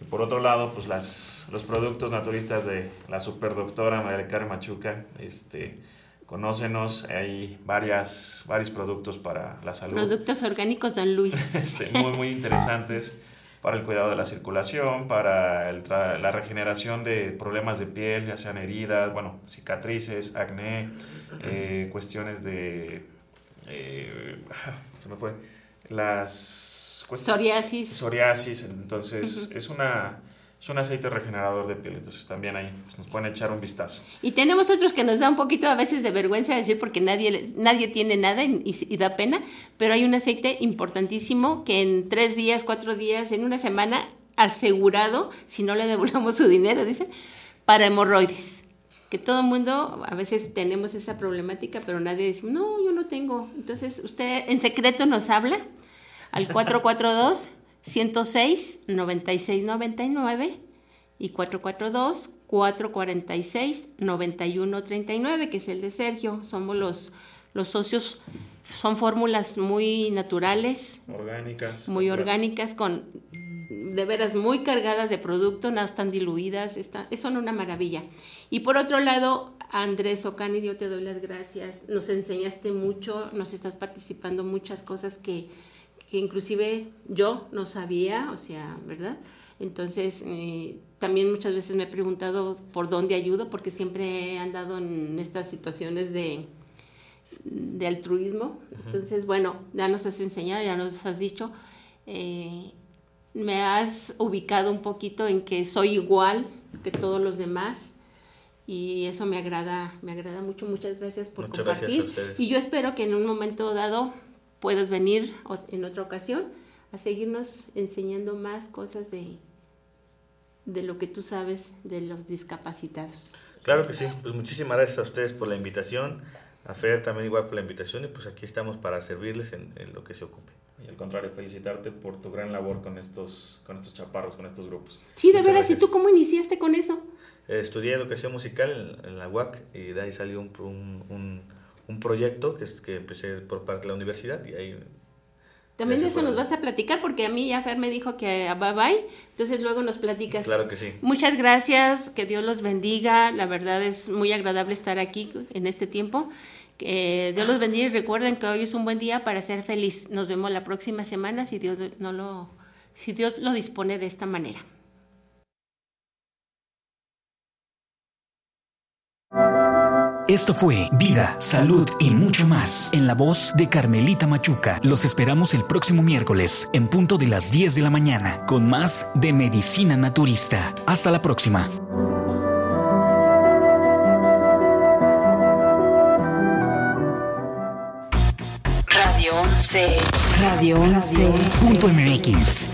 Y por otro lado, pues las, los productos naturistas de la superdoctora María Carmen Machuca, este, conócenos, hay varias, varios productos para la salud. Productos orgánicos Don Luis. este, muy, muy interesantes para el cuidado de la circulación, para la regeneración de problemas de piel, ya sean heridas, bueno, cicatrices, acné, eh, cuestiones de eh, se me fue, las... Psoriasis. Psoriasis, entonces es una... Es un aceite regenerador de piel, entonces también ahí pues, nos pueden echar un vistazo. Y tenemos otros que nos da un poquito a veces de vergüenza decir porque nadie, nadie tiene nada y, da pena, pero hay un aceite importantísimo que en tres días, cuatro días, en una semana, asegurado, si no le devolvamos su dinero, dice, para hemorroides que todo el mundo a veces tenemos esa problemática, pero nadie dice, no, yo no tengo. Entonces, usted en secreto nos habla al 442 106 9699 y 442 446 9139, que es el de Sergio. Somos los, los socios, son fórmulas muy naturales, orgánicas, muy orgánicas con de veras muy cargadas de producto, no están diluidas, están, son una maravilla. Y por otro lado, Andrés Ocani, yo te doy las gracias, nos enseñaste mucho, nos estás participando muchas cosas que, que inclusive yo no sabía, o sea, ¿verdad? Entonces, eh, también muchas veces me he preguntado por dónde ayudo, porque siempre he andado en estas situaciones de, de altruismo. Entonces, bueno, ya nos has enseñado, ya nos has dicho. Eh, me has ubicado un poquito en que soy igual que todos los demás y eso me agrada, me agrada mucho. Muchas gracias por compartir. y yo espero que en un momento dado puedas venir en otra ocasión a seguirnos enseñando más cosas de, de lo que tú sabes de los discapacitados. Claro que sí, pues muchísimas gracias a ustedes por la invitación, a Fer también igual por la invitación y pues aquí estamos para servirles en lo que se ocupe. Y al contrario, felicitarte por tu gran labor con estos, con estos chaparros, con estos grupos. Sí, de veras, ¿y tú cómo iniciaste con eso? Eh, estudié educación musical en, la UAC y de ahí salió un, un, un, proyecto que, que empecé por parte de la universidad y ahí... También de eso nos vas a platicar porque a mí ya Fer me dijo que bye bye, entonces luego nos platicas. Claro que sí. Muchas gracias, que Dios los bendiga, la verdad es muy agradable estar aquí en este tiempo que Dios los bendiga y recuerden que hoy es un buen día para ser feliz. Nos vemos la próxima semana si Dios no lo, si Dios lo dispone de esta manera. Esto fue Vida, Salud y mucho más en la voz de Carmelita Machuca. Los esperamos el próximo miércoles en punto de las 10 de la mañana con más de Medicina Naturista. Hasta la próxima. Radio 11. Radio 11.